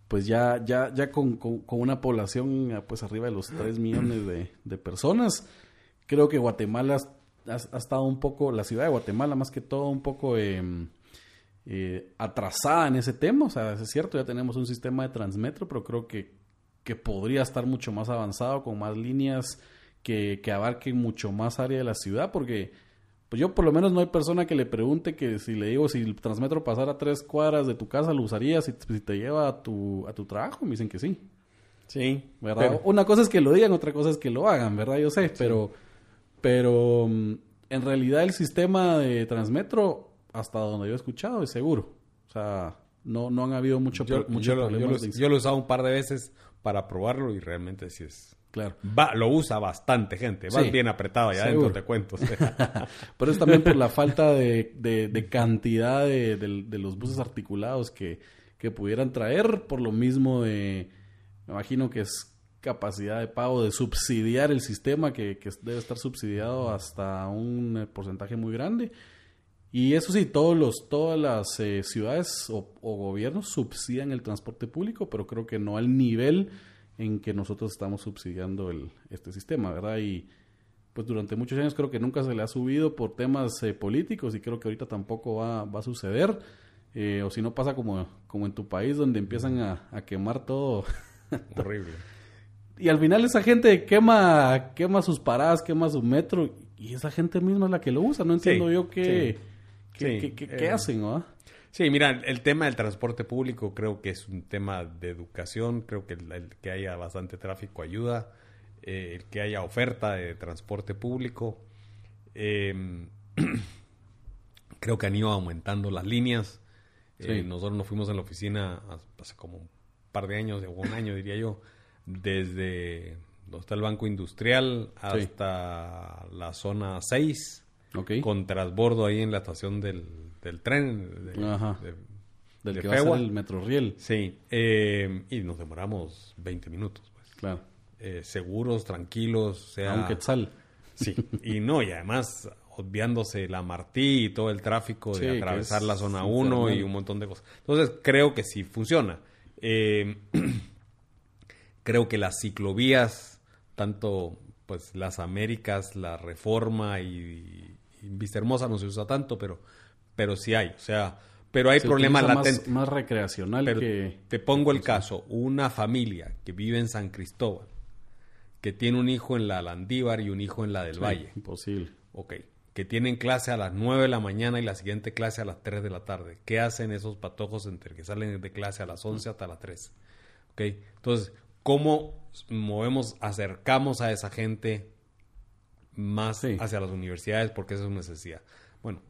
pues ya, ya, ya con, con- con una población pues arriba de los 3 millones de, de personas. Creo que Guatemala ha, ha estado un poco, la ciudad de Guatemala más que todo un poco eh, eh, atrasada en ese tema. O sea, es cierto, ya tenemos un sistema de Transmetro, pero creo que, que podría estar mucho más avanzado, con más líneas que, que abarquen mucho más área de la ciudad, porque pues yo por lo menos no hay persona que le pregunte que si le digo si el Transmetro pasara tres cuadras de tu casa, ¿lo usarías si, si te lleva a tu, a tu trabajo? Me dicen que sí. Sí, ¿verdad? pero- Una cosa es que lo digan, otra cosa es que lo hagan, ¿verdad? Yo sé, pero, pero mm, en realidad el sistema de Transmetro, hasta donde yo he escuchado, es seguro. O sea, no, no han habido mucho, yo, problemas. lo- yo lo he usado un par de veces para probarlo y realmente sí es... Claro. Va, lo usa bastante gente. Vas Sí, bien apretado allá seguro. adentro, te cuento. Pero es también por la falta de, de- de cantidad de, de- de los buses articulados que, que pudieran traer, por lo mismo de, me imagino que es capacidad de pago de subsidiar el sistema que, que debe estar subsidiado hasta un eh, porcentaje muy grande. Y eso sí, todos los, todas las eh, ciudades o, o gobiernos subsidian el transporte público, pero creo que no al nivel en que nosotros estamos subsidiando el, este sistema, ¿verdad? Y pues durante muchos años creo que nunca se le ha subido por temas eh, políticos y creo que ahorita tampoco va, va a suceder. Eh, o si no pasa como, como en tu país donde empiezan a, a quemar todo. Horrible. y al final esa gente quema, quema sus paradas, quema su metro y esa gente misma es la que lo usa. No entiendo Sí, yo qué, sí. Qué, Sí, qué- qué- eh, hacen, ¿no? Sí, mira, el tema del transporte público creo que es un tema de educación, creo que el, el que haya bastante tráfico ayuda, eh, el que haya oferta de transporte público. Eh, creo que han ido aumentando las líneas. Eh, Sí. nosotros nos fuimos en la oficina hace como un par de años, o un año diría yo, desde donde está el Banco Industrial hasta la zona 6 Ok. con transbordo ahí en la estación del, del tren. de- Ajá. de- Del de que va a ser Fegua. el Metroriel. Sí, eh, y nos demoramos 20 minutos, pues. Claro. Eh, seguros, tranquilos, o sea... A un quetzal. Sí, y no, y además obviándose la Martí y todo el tráfico de Sí, atravesar es la zona 1 y un montón de cosas. Entonces, creo que sí funciona. Eh, creo que las ciclovías, tanto pues las Américas, la Reforma y Vista Hermosa no se usa tanto, pero, pero sí hay. O sea, pero hay Se problemas más- latentes. Más, recreacional Pero que... te pongo el caso, una familia que vive en San Cristóbal, que tiene un hijo en la Landívar y un hijo en la del Sí, Valle, Imposible. ok, que tienen clase a las 9 de la mañana y la siguiente clase a las 3 de la tarde. ¿Qué hacen esos patojos entre que salen de clase a las 11 hasta las 3? Ok, entonces, ¿cómo movemos, acercamos a esa gente más Sí. hacia las universidades? Porque esa es una necesidad. Bueno,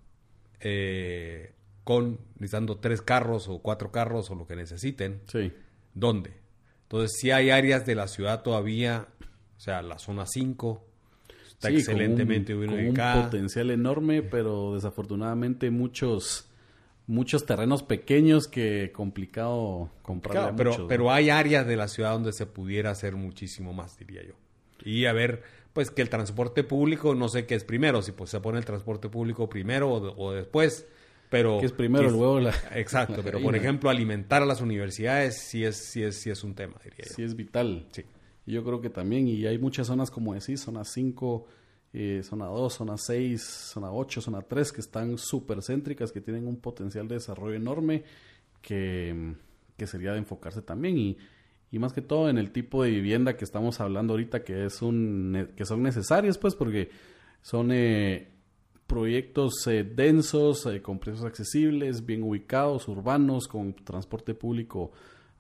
eh, con necesitando tres carros o cuatro carros o lo que necesiten, Sí. ¿dónde? Entonces, si hay áreas de la ciudad todavía, o sea, la zona 5 está Sí, con excelentemente un, bien con un ubicada. potencial enorme, pero desafortunadamente muchos muchos terrenos pequeños que complicado comprarle Claro, a pero, muchos, ¿no? pero hay áreas de la ciudad donde se pudiera hacer muchísimo más, diría yo. Y haber pues que el transporte público, no sé qué es primero, si pues se pone el transporte público primero o, después, pero... Que es primero, luego la... Exacto, pero por ejemplo, alimentar a las universidades sí es, sí es, sí es un tema, diría yo. Sí es vital. Sí. Yo creo que también, y hay muchas zonas, como decís, zona 5, eh, zona 2, zona 6, zona 8, zona 3, que están súper céntricas, que tienen un potencial de desarrollo enorme, que, que sería de enfocarse también. Y y más que todo en el tipo de vivienda que estamos hablando ahorita que es un que son necesarios pues porque son eh, proyectos eh, densos eh, con precios accesibles bien ubicados urbanos con transporte público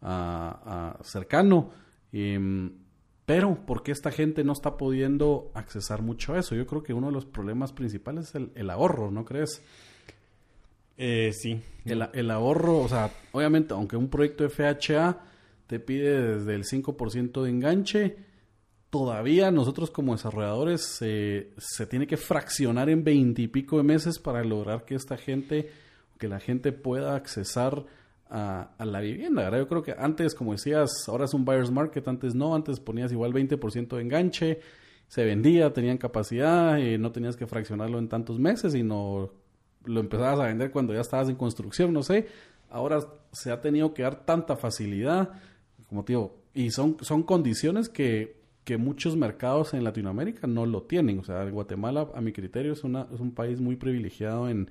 ah, ah, cercano em, pero ¿por qué esta gente no está pudiendo accesar mucho a eso? Yo creo que uno de los problemas principales es el, el ahorro, ¿no crees? sí. El, el, ahorro, o sea, obviamente, aunque un proyecto FHA te pide desde el 5% de enganche. Todavía nosotros como desarrolladores se tiene que fraccionar en 20 y pico de meses para lograr que esta gente, que la gente pueda accesar a, la vivienda. Yo creo que antes, como decías, ahora es un buyer's market, antes no, antes ponías igual 20% de enganche, se vendía, tenían capacidad, y no tenías que fraccionarlo en tantos meses, sino lo empezabas a vender cuando ya estabas en construcción, no sé. Ahora se ha tenido que dar tanta facilidad como digo, y son, son condiciones que, que muchos mercados en Latinoamérica no lo tienen. O sea, Guatemala, a mi criterio, es, una, es un país muy privilegiado en,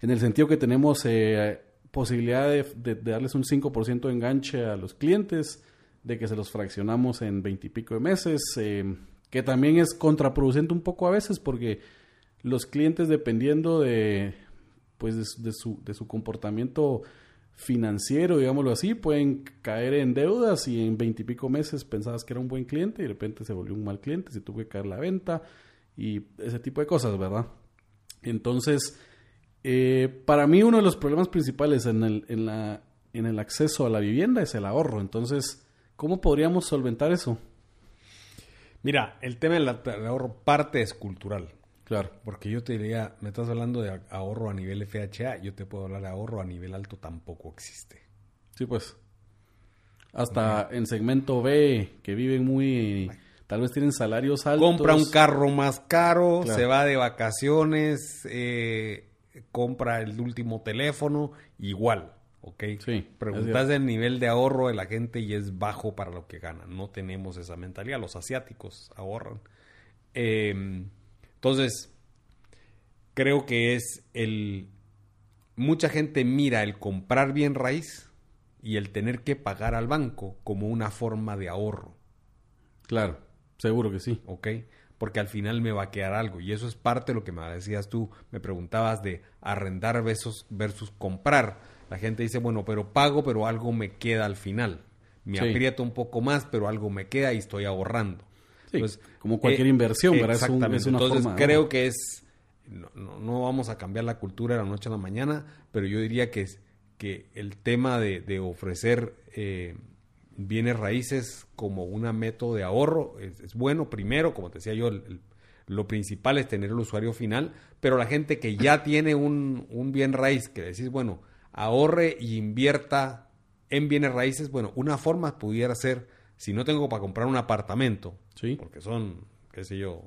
en el sentido que tenemos eh, posibilidad de, darles un 5% de enganche a los clientes, de que se los fraccionamos en 20 y pico de meses, eh, que también es contraproducente un poco a veces porque los clientes, dependiendo de, pues de, su, de su comportamiento financiero, digámoslo así, pueden caer en deudas y en veintipico meses pensabas que era un buen cliente y de repente se volvió un mal cliente, se tuvo que caer la venta y ese tipo de cosas, ¿verdad? Entonces, eh, para mí uno de los problemas principales en el, en, la, en el acceso a la vivienda es el ahorro. Entonces, ¿cómo podríamos solventar eso? Mira, el tema del ahorro parte es cultural. Claro. Porque yo te diría, me estás hablando de ahorro a nivel FHA, yo te puedo hablar de ahorro a nivel alto, tampoco existe. Sí, pues. Hasta en segmento B, que viven muy... Tal vez tienen salarios altos. Compra un carro más caro, se va de vacaciones, eh, compra el último teléfono, igual, ¿ok? Sí. Preguntas del nivel de ahorro de la gente y es bajo para lo que gana. No tenemos esa mentalidad. Los asiáticos ahorran. Eh, entonces, creo que es el... Mucha gente mira el comprar bien raíz y el tener que pagar al banco como una forma de ahorro. Claro, seguro que sí. ¿Ok? Porque al final me va a quedar algo. Y eso es parte de lo que me decías tú. Me preguntabas de arrendar versus, versus comprar. La gente dice, bueno, pero pago, pero algo me queda al final. Me aprieto un poco más, pero algo me queda y estoy ahorrando. Pues, como cualquier eh, inversión, ¿verdad? Exactamente. Entonces creo que es, no, vamos a cambiar la cultura de la noche a la mañana, pero yo diría que, es, que el tema de, ofrecer eh, bienes raíces como una método de ahorro es, bueno. Primero, como te decía yo, lo principal es tener el usuario final, pero la gente que ya tiene un, un bien raíz, que decís, bueno, ahorre y invierta en bienes raíces, bueno, una forma pudiera ser si no tengo para comprar un apartamento, ¿Sí? porque son, qué sé yo,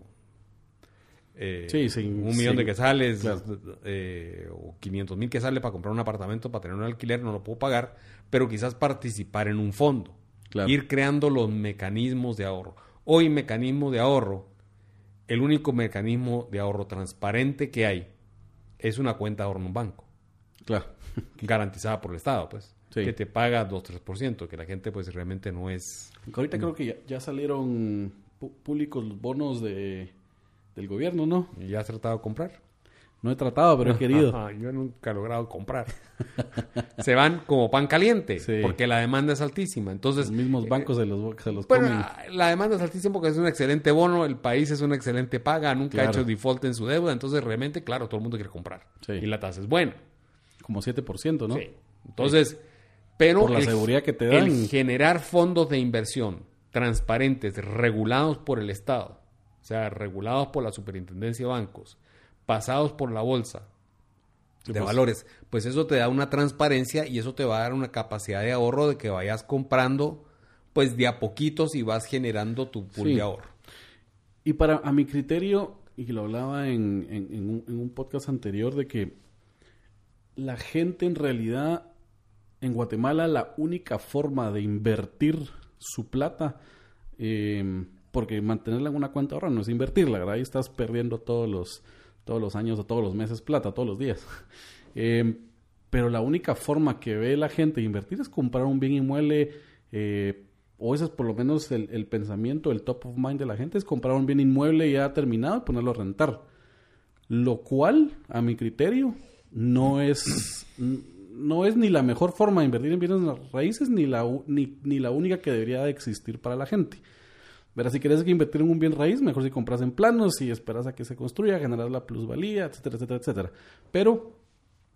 eh, un millón de quesales eh, o 500 mil quesales para comprar un apartamento, para tener un alquiler, no lo puedo pagar, pero quizás participar en un fondo, ir creando los mecanismos de ahorro. Hoy mecanismo de ahorro, el único mecanismo de ahorro transparente que hay es una cuenta de ahorro en un banco. Claro. garantizada por el Estado, pues que te paga 2-3%, que la gente pues realmente no es... Ahorita creo que ya, salieron públicos los bonos de, del gobierno, ¿no? ¿Y ya has tratado de comprar? No he tratado, pero he querido. Yo nunca he logrado comprar. se van como pan caliente, porque la demanda es altísima. Entonces, los mismos bancos se los, se los comen. La demanda es altísima porque es un excelente bono, el país es una excelente paga, nunca ha hecho default en su deuda, entonces realmente, claro, todo el mundo quiere comprar. Y la tasa es buena. Como 7%, ¿no? Sí. Entonces, pero la seguridad que te dan. el generar fondos de inversión transparentes, regulados por el Estado, o sea, regulados por la Superintendencia de Bancos, pasados por la bolsa de pues. valores, pues eso te da una transparencia y eso te va a dar una capacidad de ahorro de que vayas comprando pues de a poquitos y vas generando tu pool de ahorro. Y para, a mi criterio, y lo hablaba en, en- en un, en un podcast anterior, de que la gente en realidad en Guatemala la única forma de invertir su plata, eh, porque mantenerla en una cuenta ahorra no es invertirla, ¿verdad? Ahí estás perdiendo todos los, todos los años o todos los meses plata, todos los días. Eh, pero la única forma que ve la gente de invertir es comprar un bien inmueble, eh, o ese es por lo menos el, el pensamiento, el top of mind de la gente, es comprar un bien inmueble ya terminado y ponerlo a rentar. Lo cual, a mi criterio, no es, no es ni la mejor forma de invertir en bienes raíces ni la, ni, ni la única que debería de existir para la gente. Verás, si quieres invertir en un bien raíz, mejor si compras en planos y esperas a que se construya, generar la plusvalía, etcétera, etcétera, etcétera. Pero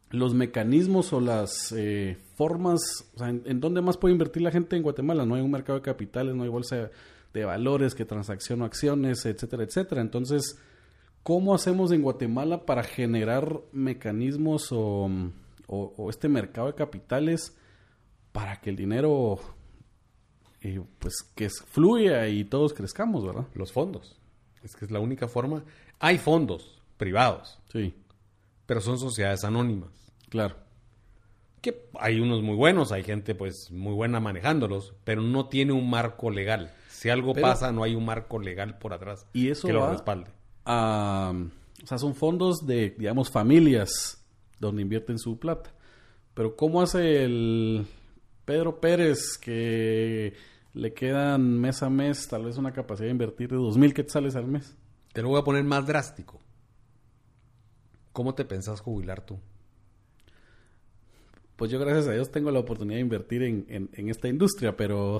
los mecanismos o las eh, formas, o sea, ¿en, en dónde más puede invertir la gente en Guatemala? No hay un mercado de capitales, no hay bolsa de valores que transacciona acciones, etcétera, etcétera. Entonces, ¿cómo hacemos en Guatemala para generar mecanismos o, o- o este mercado de capitales para que el dinero eh, pues que fluya y todos crezcamos, ¿verdad? Los fondos. Es que es la única forma. Hay fondos privados, Sí, pero son sociedades anónimas. claro. Que hay unos muy buenos, hay gente pues muy buena manejándolos, pero no tiene un marco legal. Si algo Pero- pasa, no hay un marco legal por atrás Y eso que lo respalde. a, o sea, son fondos de, digamos, familias donde invierten su plata. Pero ¿cómo hace el Pedro Pérez que le quedan mes a mes tal vez una capacidad de invertir de dos mil quetzales al mes? Te lo voy a poner más drástico. ¿Cómo te pensás jubilar tú? Pues yo gracias a Dios tengo la oportunidad de invertir en, en- en esta industria, pero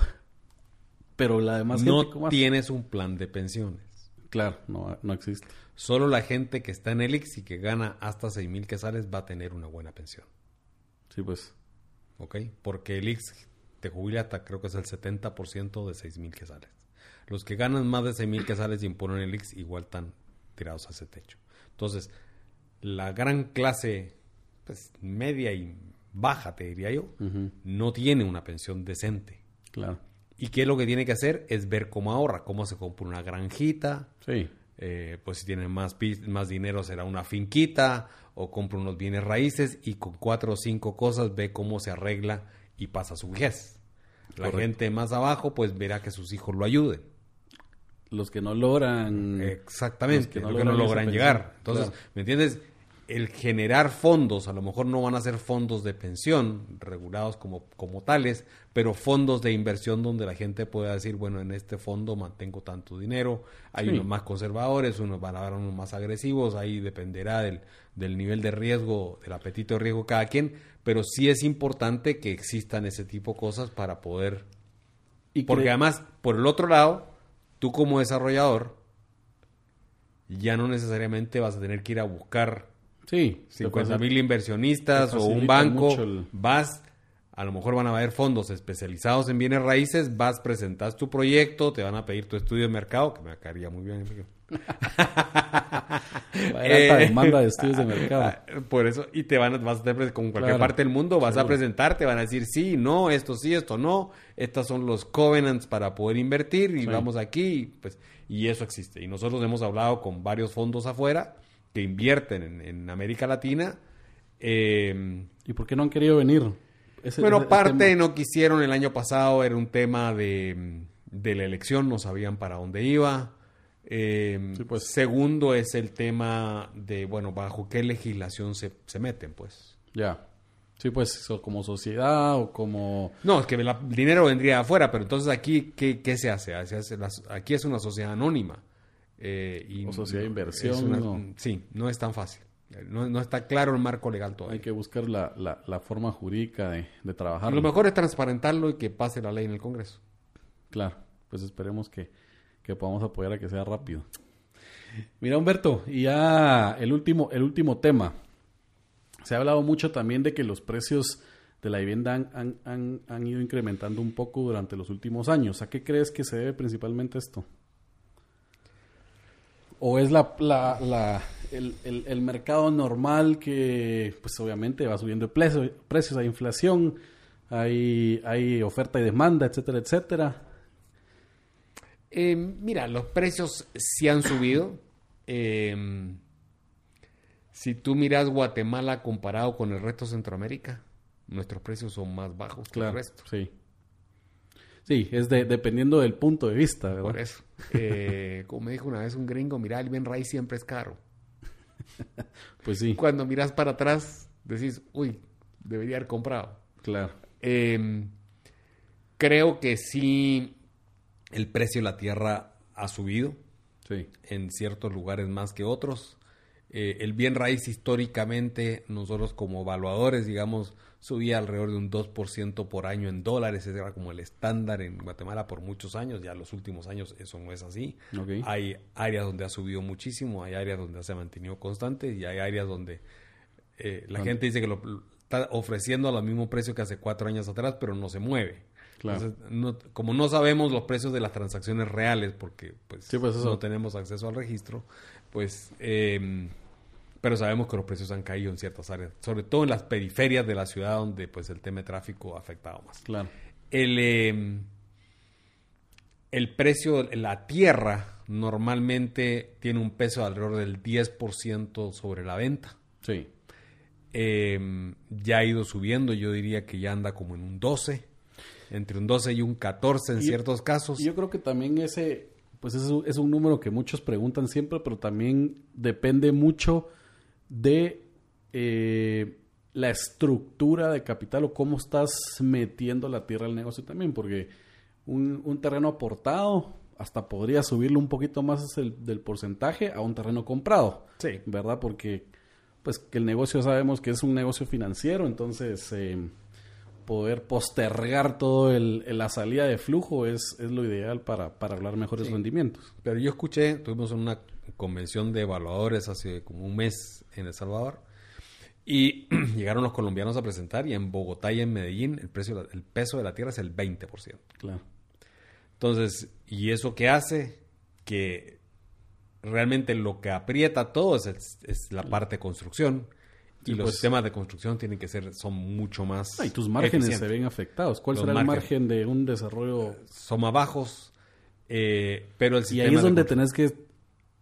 pero la demás no tienes un plan de pensiones. Claro, no, no existe. Solo la gente que está en Elix y que gana hasta 6 mil quetzales va a tener una buena pensión. Sí, pues. ¿Ok? Porque Elix te jubila hasta creo que es el 70% de 6 mil quetzales. Los que ganan más de 6 mil quetzales y imponen Elix igual están tirados a ese techo. Entonces, la gran clase pues, media y baja, te diría yo, no tiene una pensión decente. Claro. ¿Y qué es lo que tiene que hacer? Es ver cómo ahorra, cómo se compra una granjita, Sí. eh, pues si tiene más, más dinero será una finquita o compra unos bienes raíces y con cuatro o cinco cosas ve cómo se arregla y pasa su vejez. La Correcto. gente más abajo pues verá que sus hijos lo ayuden. Los que no logran... Exactamente, Los que que no que logran llegar. Entonces, claro. ¿me entiendes? El generar fondos, a lo mejor no van a ser fondos de pensión regulados como, como tales, pero fondos de inversión donde la gente pueda decir, bueno, en este fondo mantengo tanto dinero, hay Sí. unos más conservadores, unos van a haber unos más agresivos, ahí dependerá del, del nivel de riesgo, del apetito de riesgo de cada quien, pero sí es importante que existan ese tipo de cosas para poder y porque además, por el otro lado, tú como desarrollador, ya no necesariamente vas a tener que ir a buscar Sí. te 50 facil- mil inversionistas o un banco. el- Vas, a lo mejor van a haber fondos especializados en bienes raíces, vas, presentas tu proyecto, te van a pedir tu estudio de mercado, que me caería muy bien. Eh, demanda de estudios de mercado. Por eso, y te van a, vas a tener, como cualquier Claro, parte del mundo, vas a seguro. presentar, te van a decir sí, no, esto sí, esto no, estos son los covenants para poder invertir y Sí. vamos aquí, pues, y eso existe. Y nosotros hemos hablado con varios fondos afuera que invierten en, en América Latina. eh, ¿Y por qué no han querido venir? Ese- bueno, ese- parte tema. no quisieron el año pasado, era un tema de, de la elección, no sabían para dónde iba. Eh, Sí, pues. Segundo es el tema de, bueno, bajo qué legislación se, se meten, pues. Ya. Sí, pues como sociedad o como... No, es que el dinero vendría afuera, pero entonces aquí, ¿qué, qué se hace? Se hace las- aquí es una sociedad anónima. Eh, y O sociedad de inversión, es una- ¿no? Sí, no es tan fácil. No, no está claro el marco legal Hay todavía. que buscar la, la, la forma jurídica de, de trabajar. Lo mejor es transparentarlo y que pase la ley en el Congreso. Claro, pues esperemos que, que podamos apoyar a que sea rápido. Mira, Humberto, y ya el último, el último tema. Se ha hablado mucho también de que los precios de la vivienda han, han- han- han ido incrementando un poco durante los últimos años. ¿A qué crees que se debe principalmente esto? ¿O es la, la- la- el, el- el mercado normal que, pues obviamente va subiendo de precio- precios, hay inflación, hay, hay oferta y demanda, etcétera, etcétera? Eh, mira, los precios sí han subido. Eh, si tú miras Guatemala comparado con el resto de Centroamérica, nuestros precios son más bajos que el resto. Sí. Sí, es de, dependiendo del punto de vista, ¿verdad? Por eso. Eh, como me dijo una vez un gringo, mira, el bien raíz siempre es caro. pues sí. Cuando miras para atrás, decís, uy, debería haber comprado. Claro. Eh, creo que sí, el precio de la tierra ha subido. Sí. En ciertos lugares más que otros. Eh, el bien raíz históricamente, nosotros como evaluadores, digamos, subía alrededor de un 2% por año en dólares, ese era como el estándar en Guatemala por muchos años, ya los últimos años eso no es así. Okay. Hay áreas donde ha subido muchísimo, hay áreas donde se ha mantenido constante y hay áreas donde eh, la gente dice que lo está ofreciendo al mismo precio que hace cuatro años atrás, pero no se mueve. Claro. Entonces, no, como no sabemos los precios de las transacciones reales, porque pues, sí, pues no tenemos acceso al registro, pues... Eh, pero sabemos que los precios han caído en ciertas áreas, sobre todo en las periferias de la ciudad donde pues el tema de tráfico ha afectado más. Claro. El, eh, el precio de la tierra normalmente tiene un peso de alrededor del 10% sobre la venta. Sí. Eh, ya ha ido subiendo, yo diría que ya anda como en un 12, entre un 12 y un 14 en y, ciertos casos. Yo creo que también ese, pues es, es un número que muchos preguntan siempre, pero también depende mucho de eh, la estructura de capital o cómo estás metiendo la tierra al negocio también, porque un, un terreno aportado hasta podría subirle un poquito más el, del porcentaje a un terreno comprado, sí. ¿verdad? Porque pues que el negocio sabemos que es un negocio financiero, entonces eh, poder postergar todo el, la salida de flujo es, es lo ideal para, para hablar mejores sí. rendimientos. Pero yo escuché, tuvimos una convención de evaluadores hace como un mes en El Salvador y llegaron los colombianos a presentar y en Bogotá y en Medellín el precio el peso de la tierra es el 20%. Claro. Entonces, ¿y eso qué hace? Que realmente lo que aprieta todo es, es la parte de construcción. Y los pues, sistemas de construcción tienen que ser, son mucho más. Ah, y tus márgenes se ven afectados. ¿Cuál los será el margen de un desarrollo? Son más bajos, eh, pero el sistema. Y ahí es donde tenés que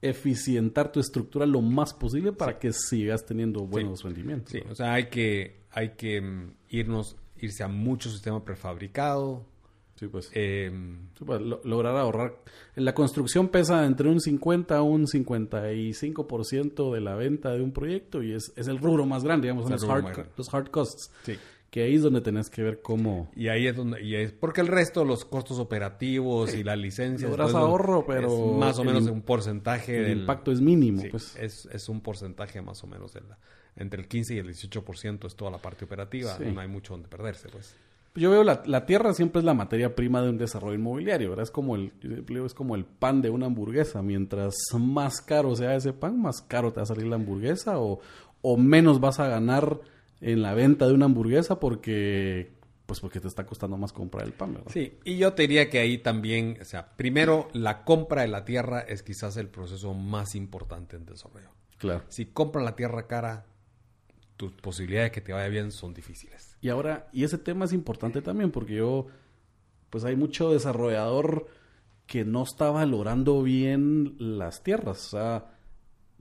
eficientar tu estructura lo más posible para sí. que sigas teniendo buenos sí. rendimientos. Sí, ¿no? o sea, hay que, hay que um, irnos, irse a mucho sistema prefabricado. Sí, pues. Eh, sí, pues lo, lograr ahorrar. La construcción pesa entre un 50 a un 55% de la venta de un proyecto y es, es el rubro más grande, digamos, son los hard, los hard costs. Sí. Que ahí es donde tenés que ver cómo... Y ahí es donde... Y es porque el resto, los costos operativos sí. y la licencia... Logras ahorro, pero... más o menos el, un porcentaje el del... impacto es mínimo, sí, pues. Es, es un porcentaje más o menos de la, entre el 15 y el 18% es toda la parte operativa. Sí. No hay mucho donde perderse, pues. Yo veo la, la, tierra siempre es la materia prima de un desarrollo inmobiliario, ¿verdad? Es como el, es como el pan de una hamburguesa. Mientras más caro sea ese pan, más caro te va a salir la hamburguesa o, o menos vas a ganar en la venta de una hamburguesa porque pues porque te está costando más comprar el pan, ¿verdad? Sí, y yo te diría que ahí también, o sea, primero la compra de la tierra es quizás el proceso más importante en desarrollo. Claro. Si compras la tierra cara, tus posibilidades de que te vaya bien son difíciles. Y ahora, y ese tema es importante también porque yo, pues hay mucho desarrollador que no está valorando bien las tierras. O sea,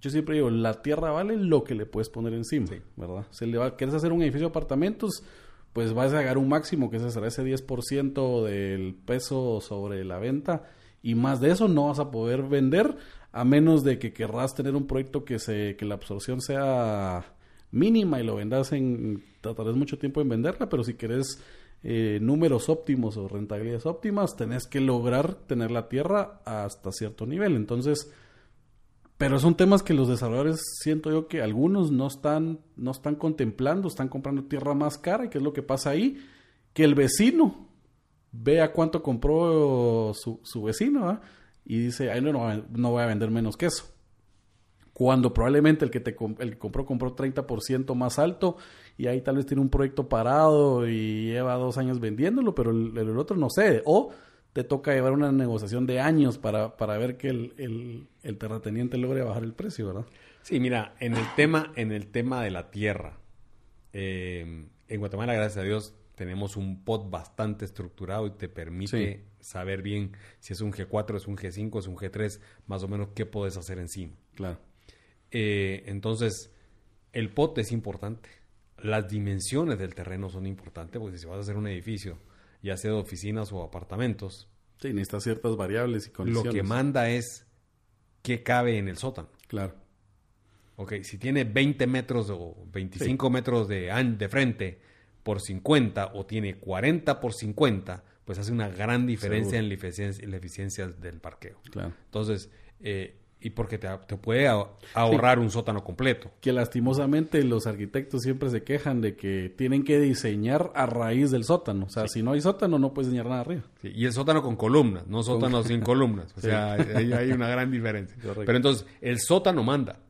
yo siempre digo, la tierra vale lo que le puedes poner encima, sí. ¿verdad? Si le va, quieres hacer un edificio de apartamentos, pues vas a sacar un máximo, que será ese 10% del peso sobre la venta, y más de eso no vas a poder vender, a menos de que querrás tener un proyecto que, se, que la absorción sea mínima y lo vendas en, tratarás mucho tiempo en venderla, pero si querés eh, números óptimos o rentabilidades óptimas, tenés que lograr tener la tierra hasta cierto nivel. Entonces, pero son temas que los desarrolladores siento yo que algunos no están, no están contemplando, están comprando tierra más cara y qué es lo que pasa ahí, que el vecino vea cuánto compró su, su vecino y dice, ay no, no, no voy a vender menos que eso cuando probablemente el que te el que compró compró 30% más alto y ahí tal vez tiene un proyecto parado y lleva dos años vendiéndolo, pero el, el otro no sé. O te toca llevar una negociación de años para, para ver que el, el, el, terrateniente logre bajar el precio, ¿verdad? Sí, mira, en el tema, en el tema de la tierra, eh, en Guatemala, gracias a Dios, tenemos un pod bastante estructurado y te permite saber bien si es un G4, es un G5, es un G3, más o menos qué puedes hacer encima. Claro. Eh, entonces, el pod es importante. Las dimensiones del terreno son importantes, porque si vas a hacer un edificio, ya sea de oficinas o apartamentos, Sí, necesitas ciertas variables y lo condiciones. que manda es qué cabe en el sótano. Claro. Ok, si tiene 20 metros o 25 metros de, de frente por 50 o tiene 40 por 50, pues hace una gran diferencia Seguro. en la eficiencia, en la eficiencia del parqueo. Claro. Entonces, eh, y porque te, te puede ahorrar un sótano completo. Que lastimosamente los arquitectos siempre se quejan de que tienen que diseñar a raíz del sótano. O sea, si no hay sótano, no puedes diseñar nada arriba. Sí, y el sótano con columnas, no sótano sin columnas. O sea, ahí hay una gran diferencia. Correcto. Pero entonces, el sótano manda.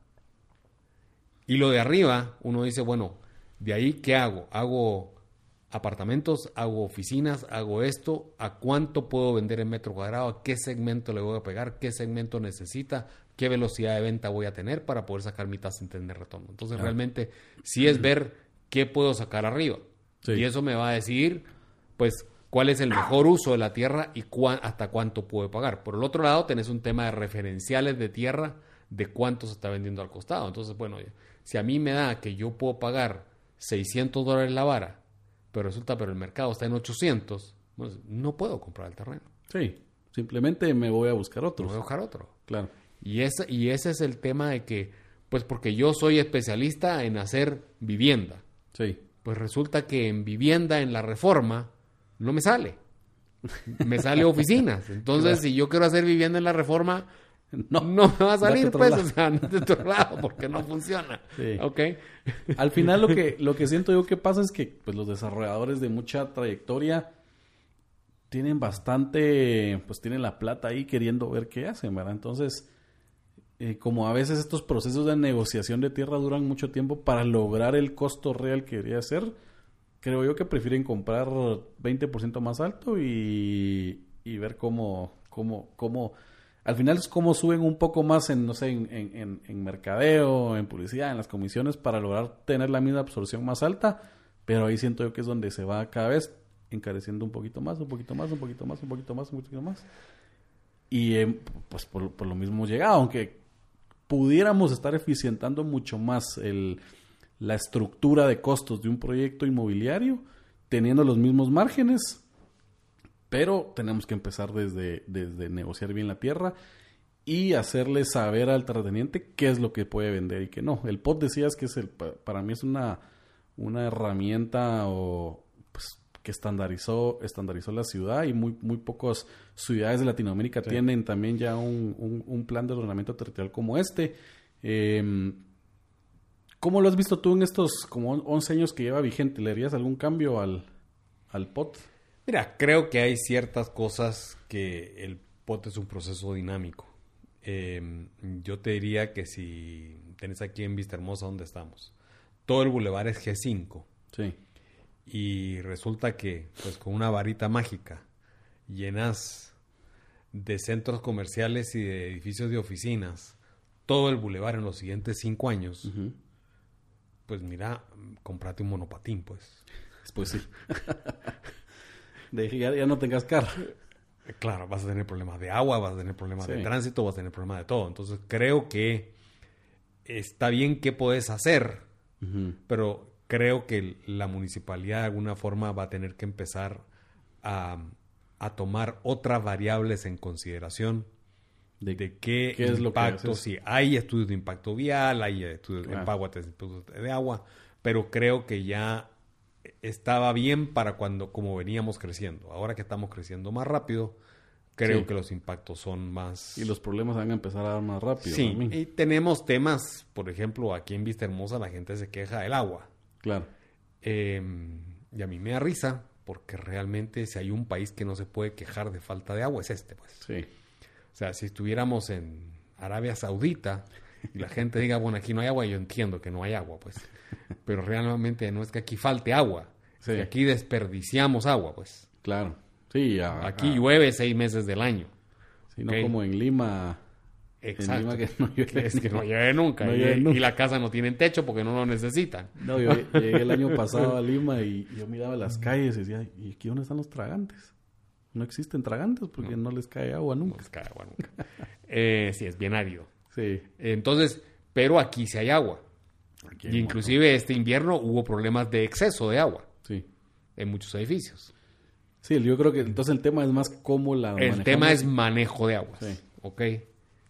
Y lo de arriba, uno dice, bueno, de ahí, ¿qué hago? Hago apartamentos, hago oficinas, hago esto, ¿a cuánto puedo vender en metro cuadrado? ¿A qué segmento le voy a pegar? ¿Qué segmento necesita? ¿Qué velocidad de venta voy a tener para poder sacar mi tasa interna de retorno? Entonces, realmente, sí es ver qué puedo sacar arriba. Sí. Y eso me va a decir, pues, cuál es el mejor uso de la tierra y cuán- hasta cuánto puedo pagar. Por el otro lado, tenés un tema de referenciales de tierra de cuánto se está vendiendo al costado. Entonces, bueno, si a mí me da que yo puedo pagar 600 dólares la vara, pero resulta, pero el mercado está en 800, pues, no puedo comprar el terreno. Sí. Simplemente me voy a buscar Voy otros. a buscar otro. Claro. Y ese, y ese es el tema de que, pues porque yo soy especialista en hacer vivienda. Sí. Pues resulta que en vivienda, en la reforma, no me sale. Me sale oficinas. Entonces, si yo quiero hacer vivienda en la reforma, no, No. me va a salir, pues, lado. o sea, no de otro lado, porque no funciona. Sí. ¿Ok? Al final lo que, lo que siento yo que pasa es que pues, los desarrolladores de mucha trayectoria tienen bastante, pues tienen la plata ahí queriendo ver qué hacen, ¿verdad? Entonces, eh, como a veces estos procesos de negociación de tierra duran mucho tiempo para lograr el costo real que debería ser, creo yo que prefieren comprar 20% más alto y, y ver cómo, cómo, cómo, al final es cómo suben un poco más en, no sé, en, en, mercadeo, en publicidad, en las comisiones para lograr tener la misma absorción más alta, pero ahí siento yo que es donde se va cada vez encareciendo un poquito más, un poquito más, un poquito más, un poquito más, un poquito más. Y eh, pues por, por lo mismo llegado, aunque pudiéramos estar eficientando mucho más el, la estructura de costos de un proyecto inmobiliario, teniendo los mismos márgenes, pero tenemos que empezar desde, desde negociar bien la tierra y hacerle saber al terrateniente qué es lo que puede vender y qué no. El POT decías que es el, pa- para mí es una, una herramienta o, pues, que estandarizó, estandarizó la ciudad y muy, muy pocas ciudades de Latinoamérica tienen también ya un, un- un plan de ordenamiento territorial como este. Eh, ¿Cómo lo has visto tú en estos como 11 años que lleva vigente? ¿Le harías algún cambio al, al POT? Mira, creo que hay ciertas cosas que el POT es un proceso dinámico. Eh, yo te diría que si tenés aquí en Vista Hermosa donde estamos, todo el bulevar es G5 Sí, y resulta que pues con una varita mágica llenas de centros comerciales y de edificios de oficinas todo el bulevar en los siguientes cinco años, pues mira, comprate un monopatín, pues. pues sí. de que ya, ya no tengas carro. Claro, vas a tener problemas de agua, vas a tener problemas de tránsito, vas a tener problemas de todo. Entonces creo que está bien que puedes hacer, pero creo que la municipalidad de alguna forma va a tener que empezar a, a tomar otras variables en consideración De, de qué, qué es lo que impacto, si hay estudios de impacto vial, hay estudios Claro. de impacto de agua, pero creo que ya estaba bien para cuando, como veníamos creciendo. Ahora que estamos creciendo más rápido, creo Sí. que los impactos son más... Y los problemas van a empezar a dar más rápido. Sí, también. y tenemos temas, por ejemplo, aquí en Vista Hermosa la gente se queja del agua. Claro. Eh, y a mí me da risa, porque realmente si hay un país que no se puede quejar de falta de agua, es este, pues. Sí. O sea, si estuviéramos en Arabia Saudita y la gente diga, bueno, aquí no hay agua, yo entiendo que no hay agua, pues. Pero realmente no es que aquí falte agua, es Sí. que aquí desperdiciamos agua, pues. Claro. Sí, a- Aquí a- llueve seis meses del año. sí, no como en Lima. Exacto. Lima que no llueve. Es que no llueve nunca. No y, llueve y nunca. la casa no tienen techo porque no lo necesitan. No, yo llegué el año pasado a Lima y yo miraba las calles y decía, ¿y aquí dónde están los tragantes? No existen tragantes porque no, les cae agua No nunca. les cae agua nunca. Eh, sí, es bien árido. Sí. Entonces, pero aquí sí hay agua. Aquí Y inclusive este invierno hubo problemas de exceso de agua Sí. en muchos edificios. Sí, yo creo que entonces el tema es más cómo la El manejamos. tema es manejo de aguas, Sí. ¿ok?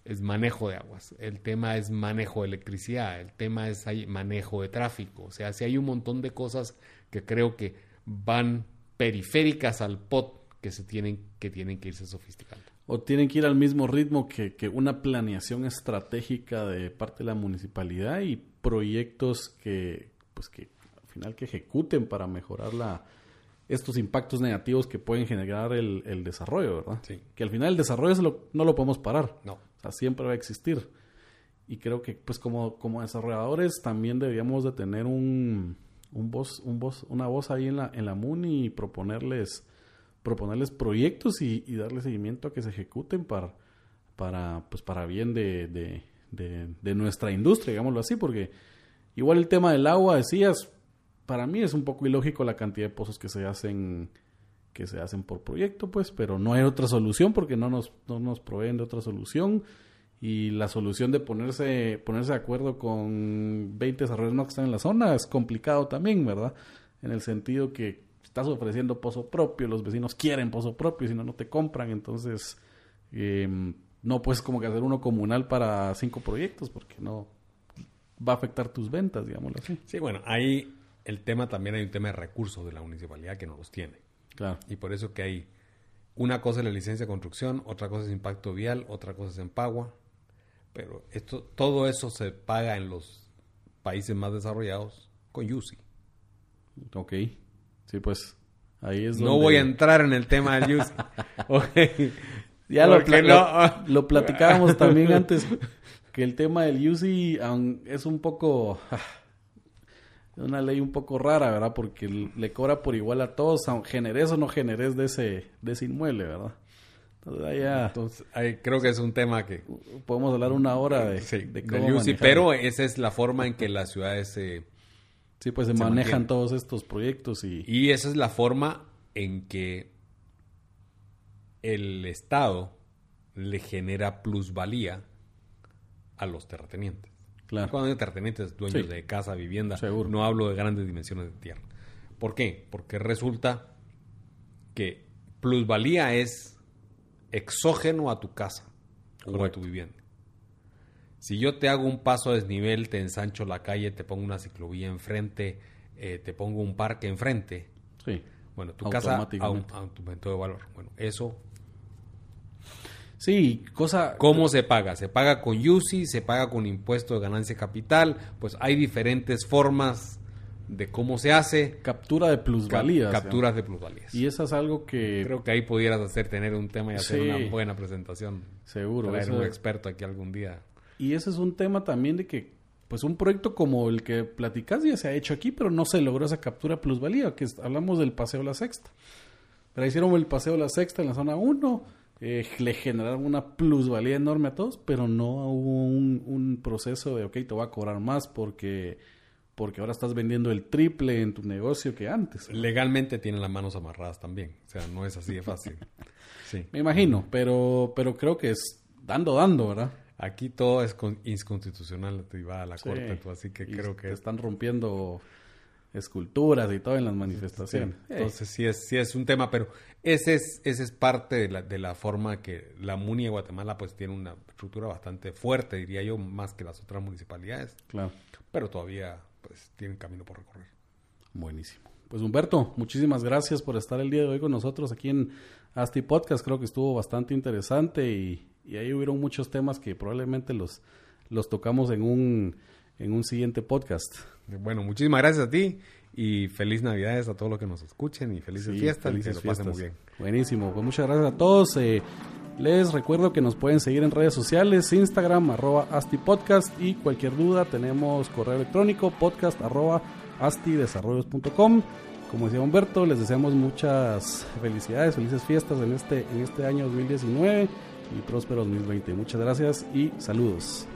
Es manejo de aguas. El tema es manejo de electricidad. El tema es manejo de tráfico. O sea, sí hay un montón de cosas que creo que van periféricas al POT que se tienen que tienen que irse sofisticando. O tienen que ir al mismo ritmo que, que una planeación estratégica de parte de la municipalidad y proyectos que, pues que al final que ejecuten para mejorar la, estos impactos negativos que pueden generar el, el desarrollo, ¿verdad? Sí. Que al final el desarrollo es lo- no lo podemos parar. No. O sea, siempre va a existir. Y creo que, pues, como, como desarrolladores también deberíamos de tener un, un voz, un voz, una voz ahí en la, en la MUNI y proponerles, proponerles proyectos y, darle seguimiento a que se ejecuten para, pues, para bien de nuestra industria, digámoslo así, porque igual el tema del agua, decías, para mí es un poco ilógico la cantidad de pozos que se hacen que se hacen por proyecto, pues, pero no hay otra solución porque no nos, no nos proveen de otra solución. Y la solución de ponerse, ponerse de acuerdo con 20 desarrolladores no que están en la zona es complicado también, ¿verdad? En el sentido que estás ofreciendo pozo propio, los vecinos quieren pozo propio, si no, no te compran. Entonces, eh, no puedes como que hacer uno comunal para cinco proyectos porque no va a afectar tus ventas, digámoslo así. Sí, bueno, ahí el tema también hay un tema de recursos de la municipalidad que no los tiene. Claro. Y por eso que hay una cosa es la licencia de construcción, otra cosa es impacto vial, otra cosa es Empagua. Pero esto, todo eso se paga en los países más desarrollados con UCI. Ok. Sí, pues ahí es No donde- voy a entrar en el tema del. Ok. Ya lo, no- lo platicábamos también antes, que el tema del UCI aun- es un poco... una ley un poco rara, ¿verdad? Porque le cobra por igual a todos, generes o no generes de ese, de ese inmueble, ¿verdad? Entonces ya Entonces, ahí creo que es un tema que... podemos hablar una hora de, Sí, de del cómo UCI, manejar. pero esa es la forma en que las ciudades se... Sí, pues se, se manejan mantiene. todos estos proyectos y... Y esa es la forma en que el Estado le genera plusvalía a los terratenientes. Claro. Cuando digo terratenientes, dueños Sí. de casa, vivienda, Seguro. no hablo de grandes dimensiones de tierra. ¿Por qué? Porque resulta que plusvalía es exógeno a tu casa o a tu vivienda. Si yo te hago un paso a desnivel, te ensancho la calle, te pongo una ciclovía enfrente, eh, te pongo un parque enfrente, Sí. bueno, tu casa Automáticamente. au- aumento de valor. Bueno, eso, Sí, cosa... ¿cómo se paga? ¿Se paga con UCI? ¿Se paga con impuesto de ganancia capital? Pues hay diferentes formas de cómo se hace. Captura de Cap- plusvalías. capturas de plusvalías. Y eso es algo que... Creo que ahí pudieras hacer, tener un tema y hacer Sí. una buena presentación. Seguro. Traer eso- un experto aquí algún día. Y ese es un tema también de que, pues un proyecto como el que platicas ya se ha hecho aquí, pero no se logró esa captura plusvalía, que hablamos del Paseo La Sexta. Pero hicieron el Paseo La Sexta en la zona 1, eh, le generaron una plusvalía enorme a todos, pero no hubo un, un proceso de, ok, te voy a cobrar más porque, porque ahora estás vendiendo el triple en tu negocio que antes. Legalmente tienen las manos amarradas también. O sea, no es así de fácil. Sí. Me imagino, pero, pero creo que es dando, dando, ¿verdad? Aquí todo es con- inconstitucional y va a la Sí. corte, tú, así que Y creo te que están rompiendo esculturas y todo en las manifestaciones. Sí, Entonces sí es, sí es un tema, pero ese es, ese es parte de la, de la forma que la MUNI de Guatemala pues tiene una estructura bastante fuerte, diría yo, más que las otras municipalidades, Claro. pero todavía pues tienen camino por recorrer. Buenísimo. Pues Humberto, muchísimas gracias por estar el día de hoy con nosotros aquí en Asti Podcast. Creo que estuvo bastante interesante y, y ahí hubieron muchos temas que probablemente los, los tocamos en un, en un siguiente podcast. Bueno, muchísimas gracias a ti y feliz Navidades a todos los que nos escuchen y felices Sí, fiestas felices y que lo pasen muy bien. Buenísimo. Pues muchas gracias a todos. Eh, les recuerdo que nos pueden seguir en redes sociales, Instagram, arroba astipodcast y cualquier duda tenemos correo electrónico podcast arroba astidesarrollos.com. como decía Humberto, les deseamos muchas felicidades, felices fiestas en este, en este año 2019 y próspero 2020. Muchas gracias y saludos.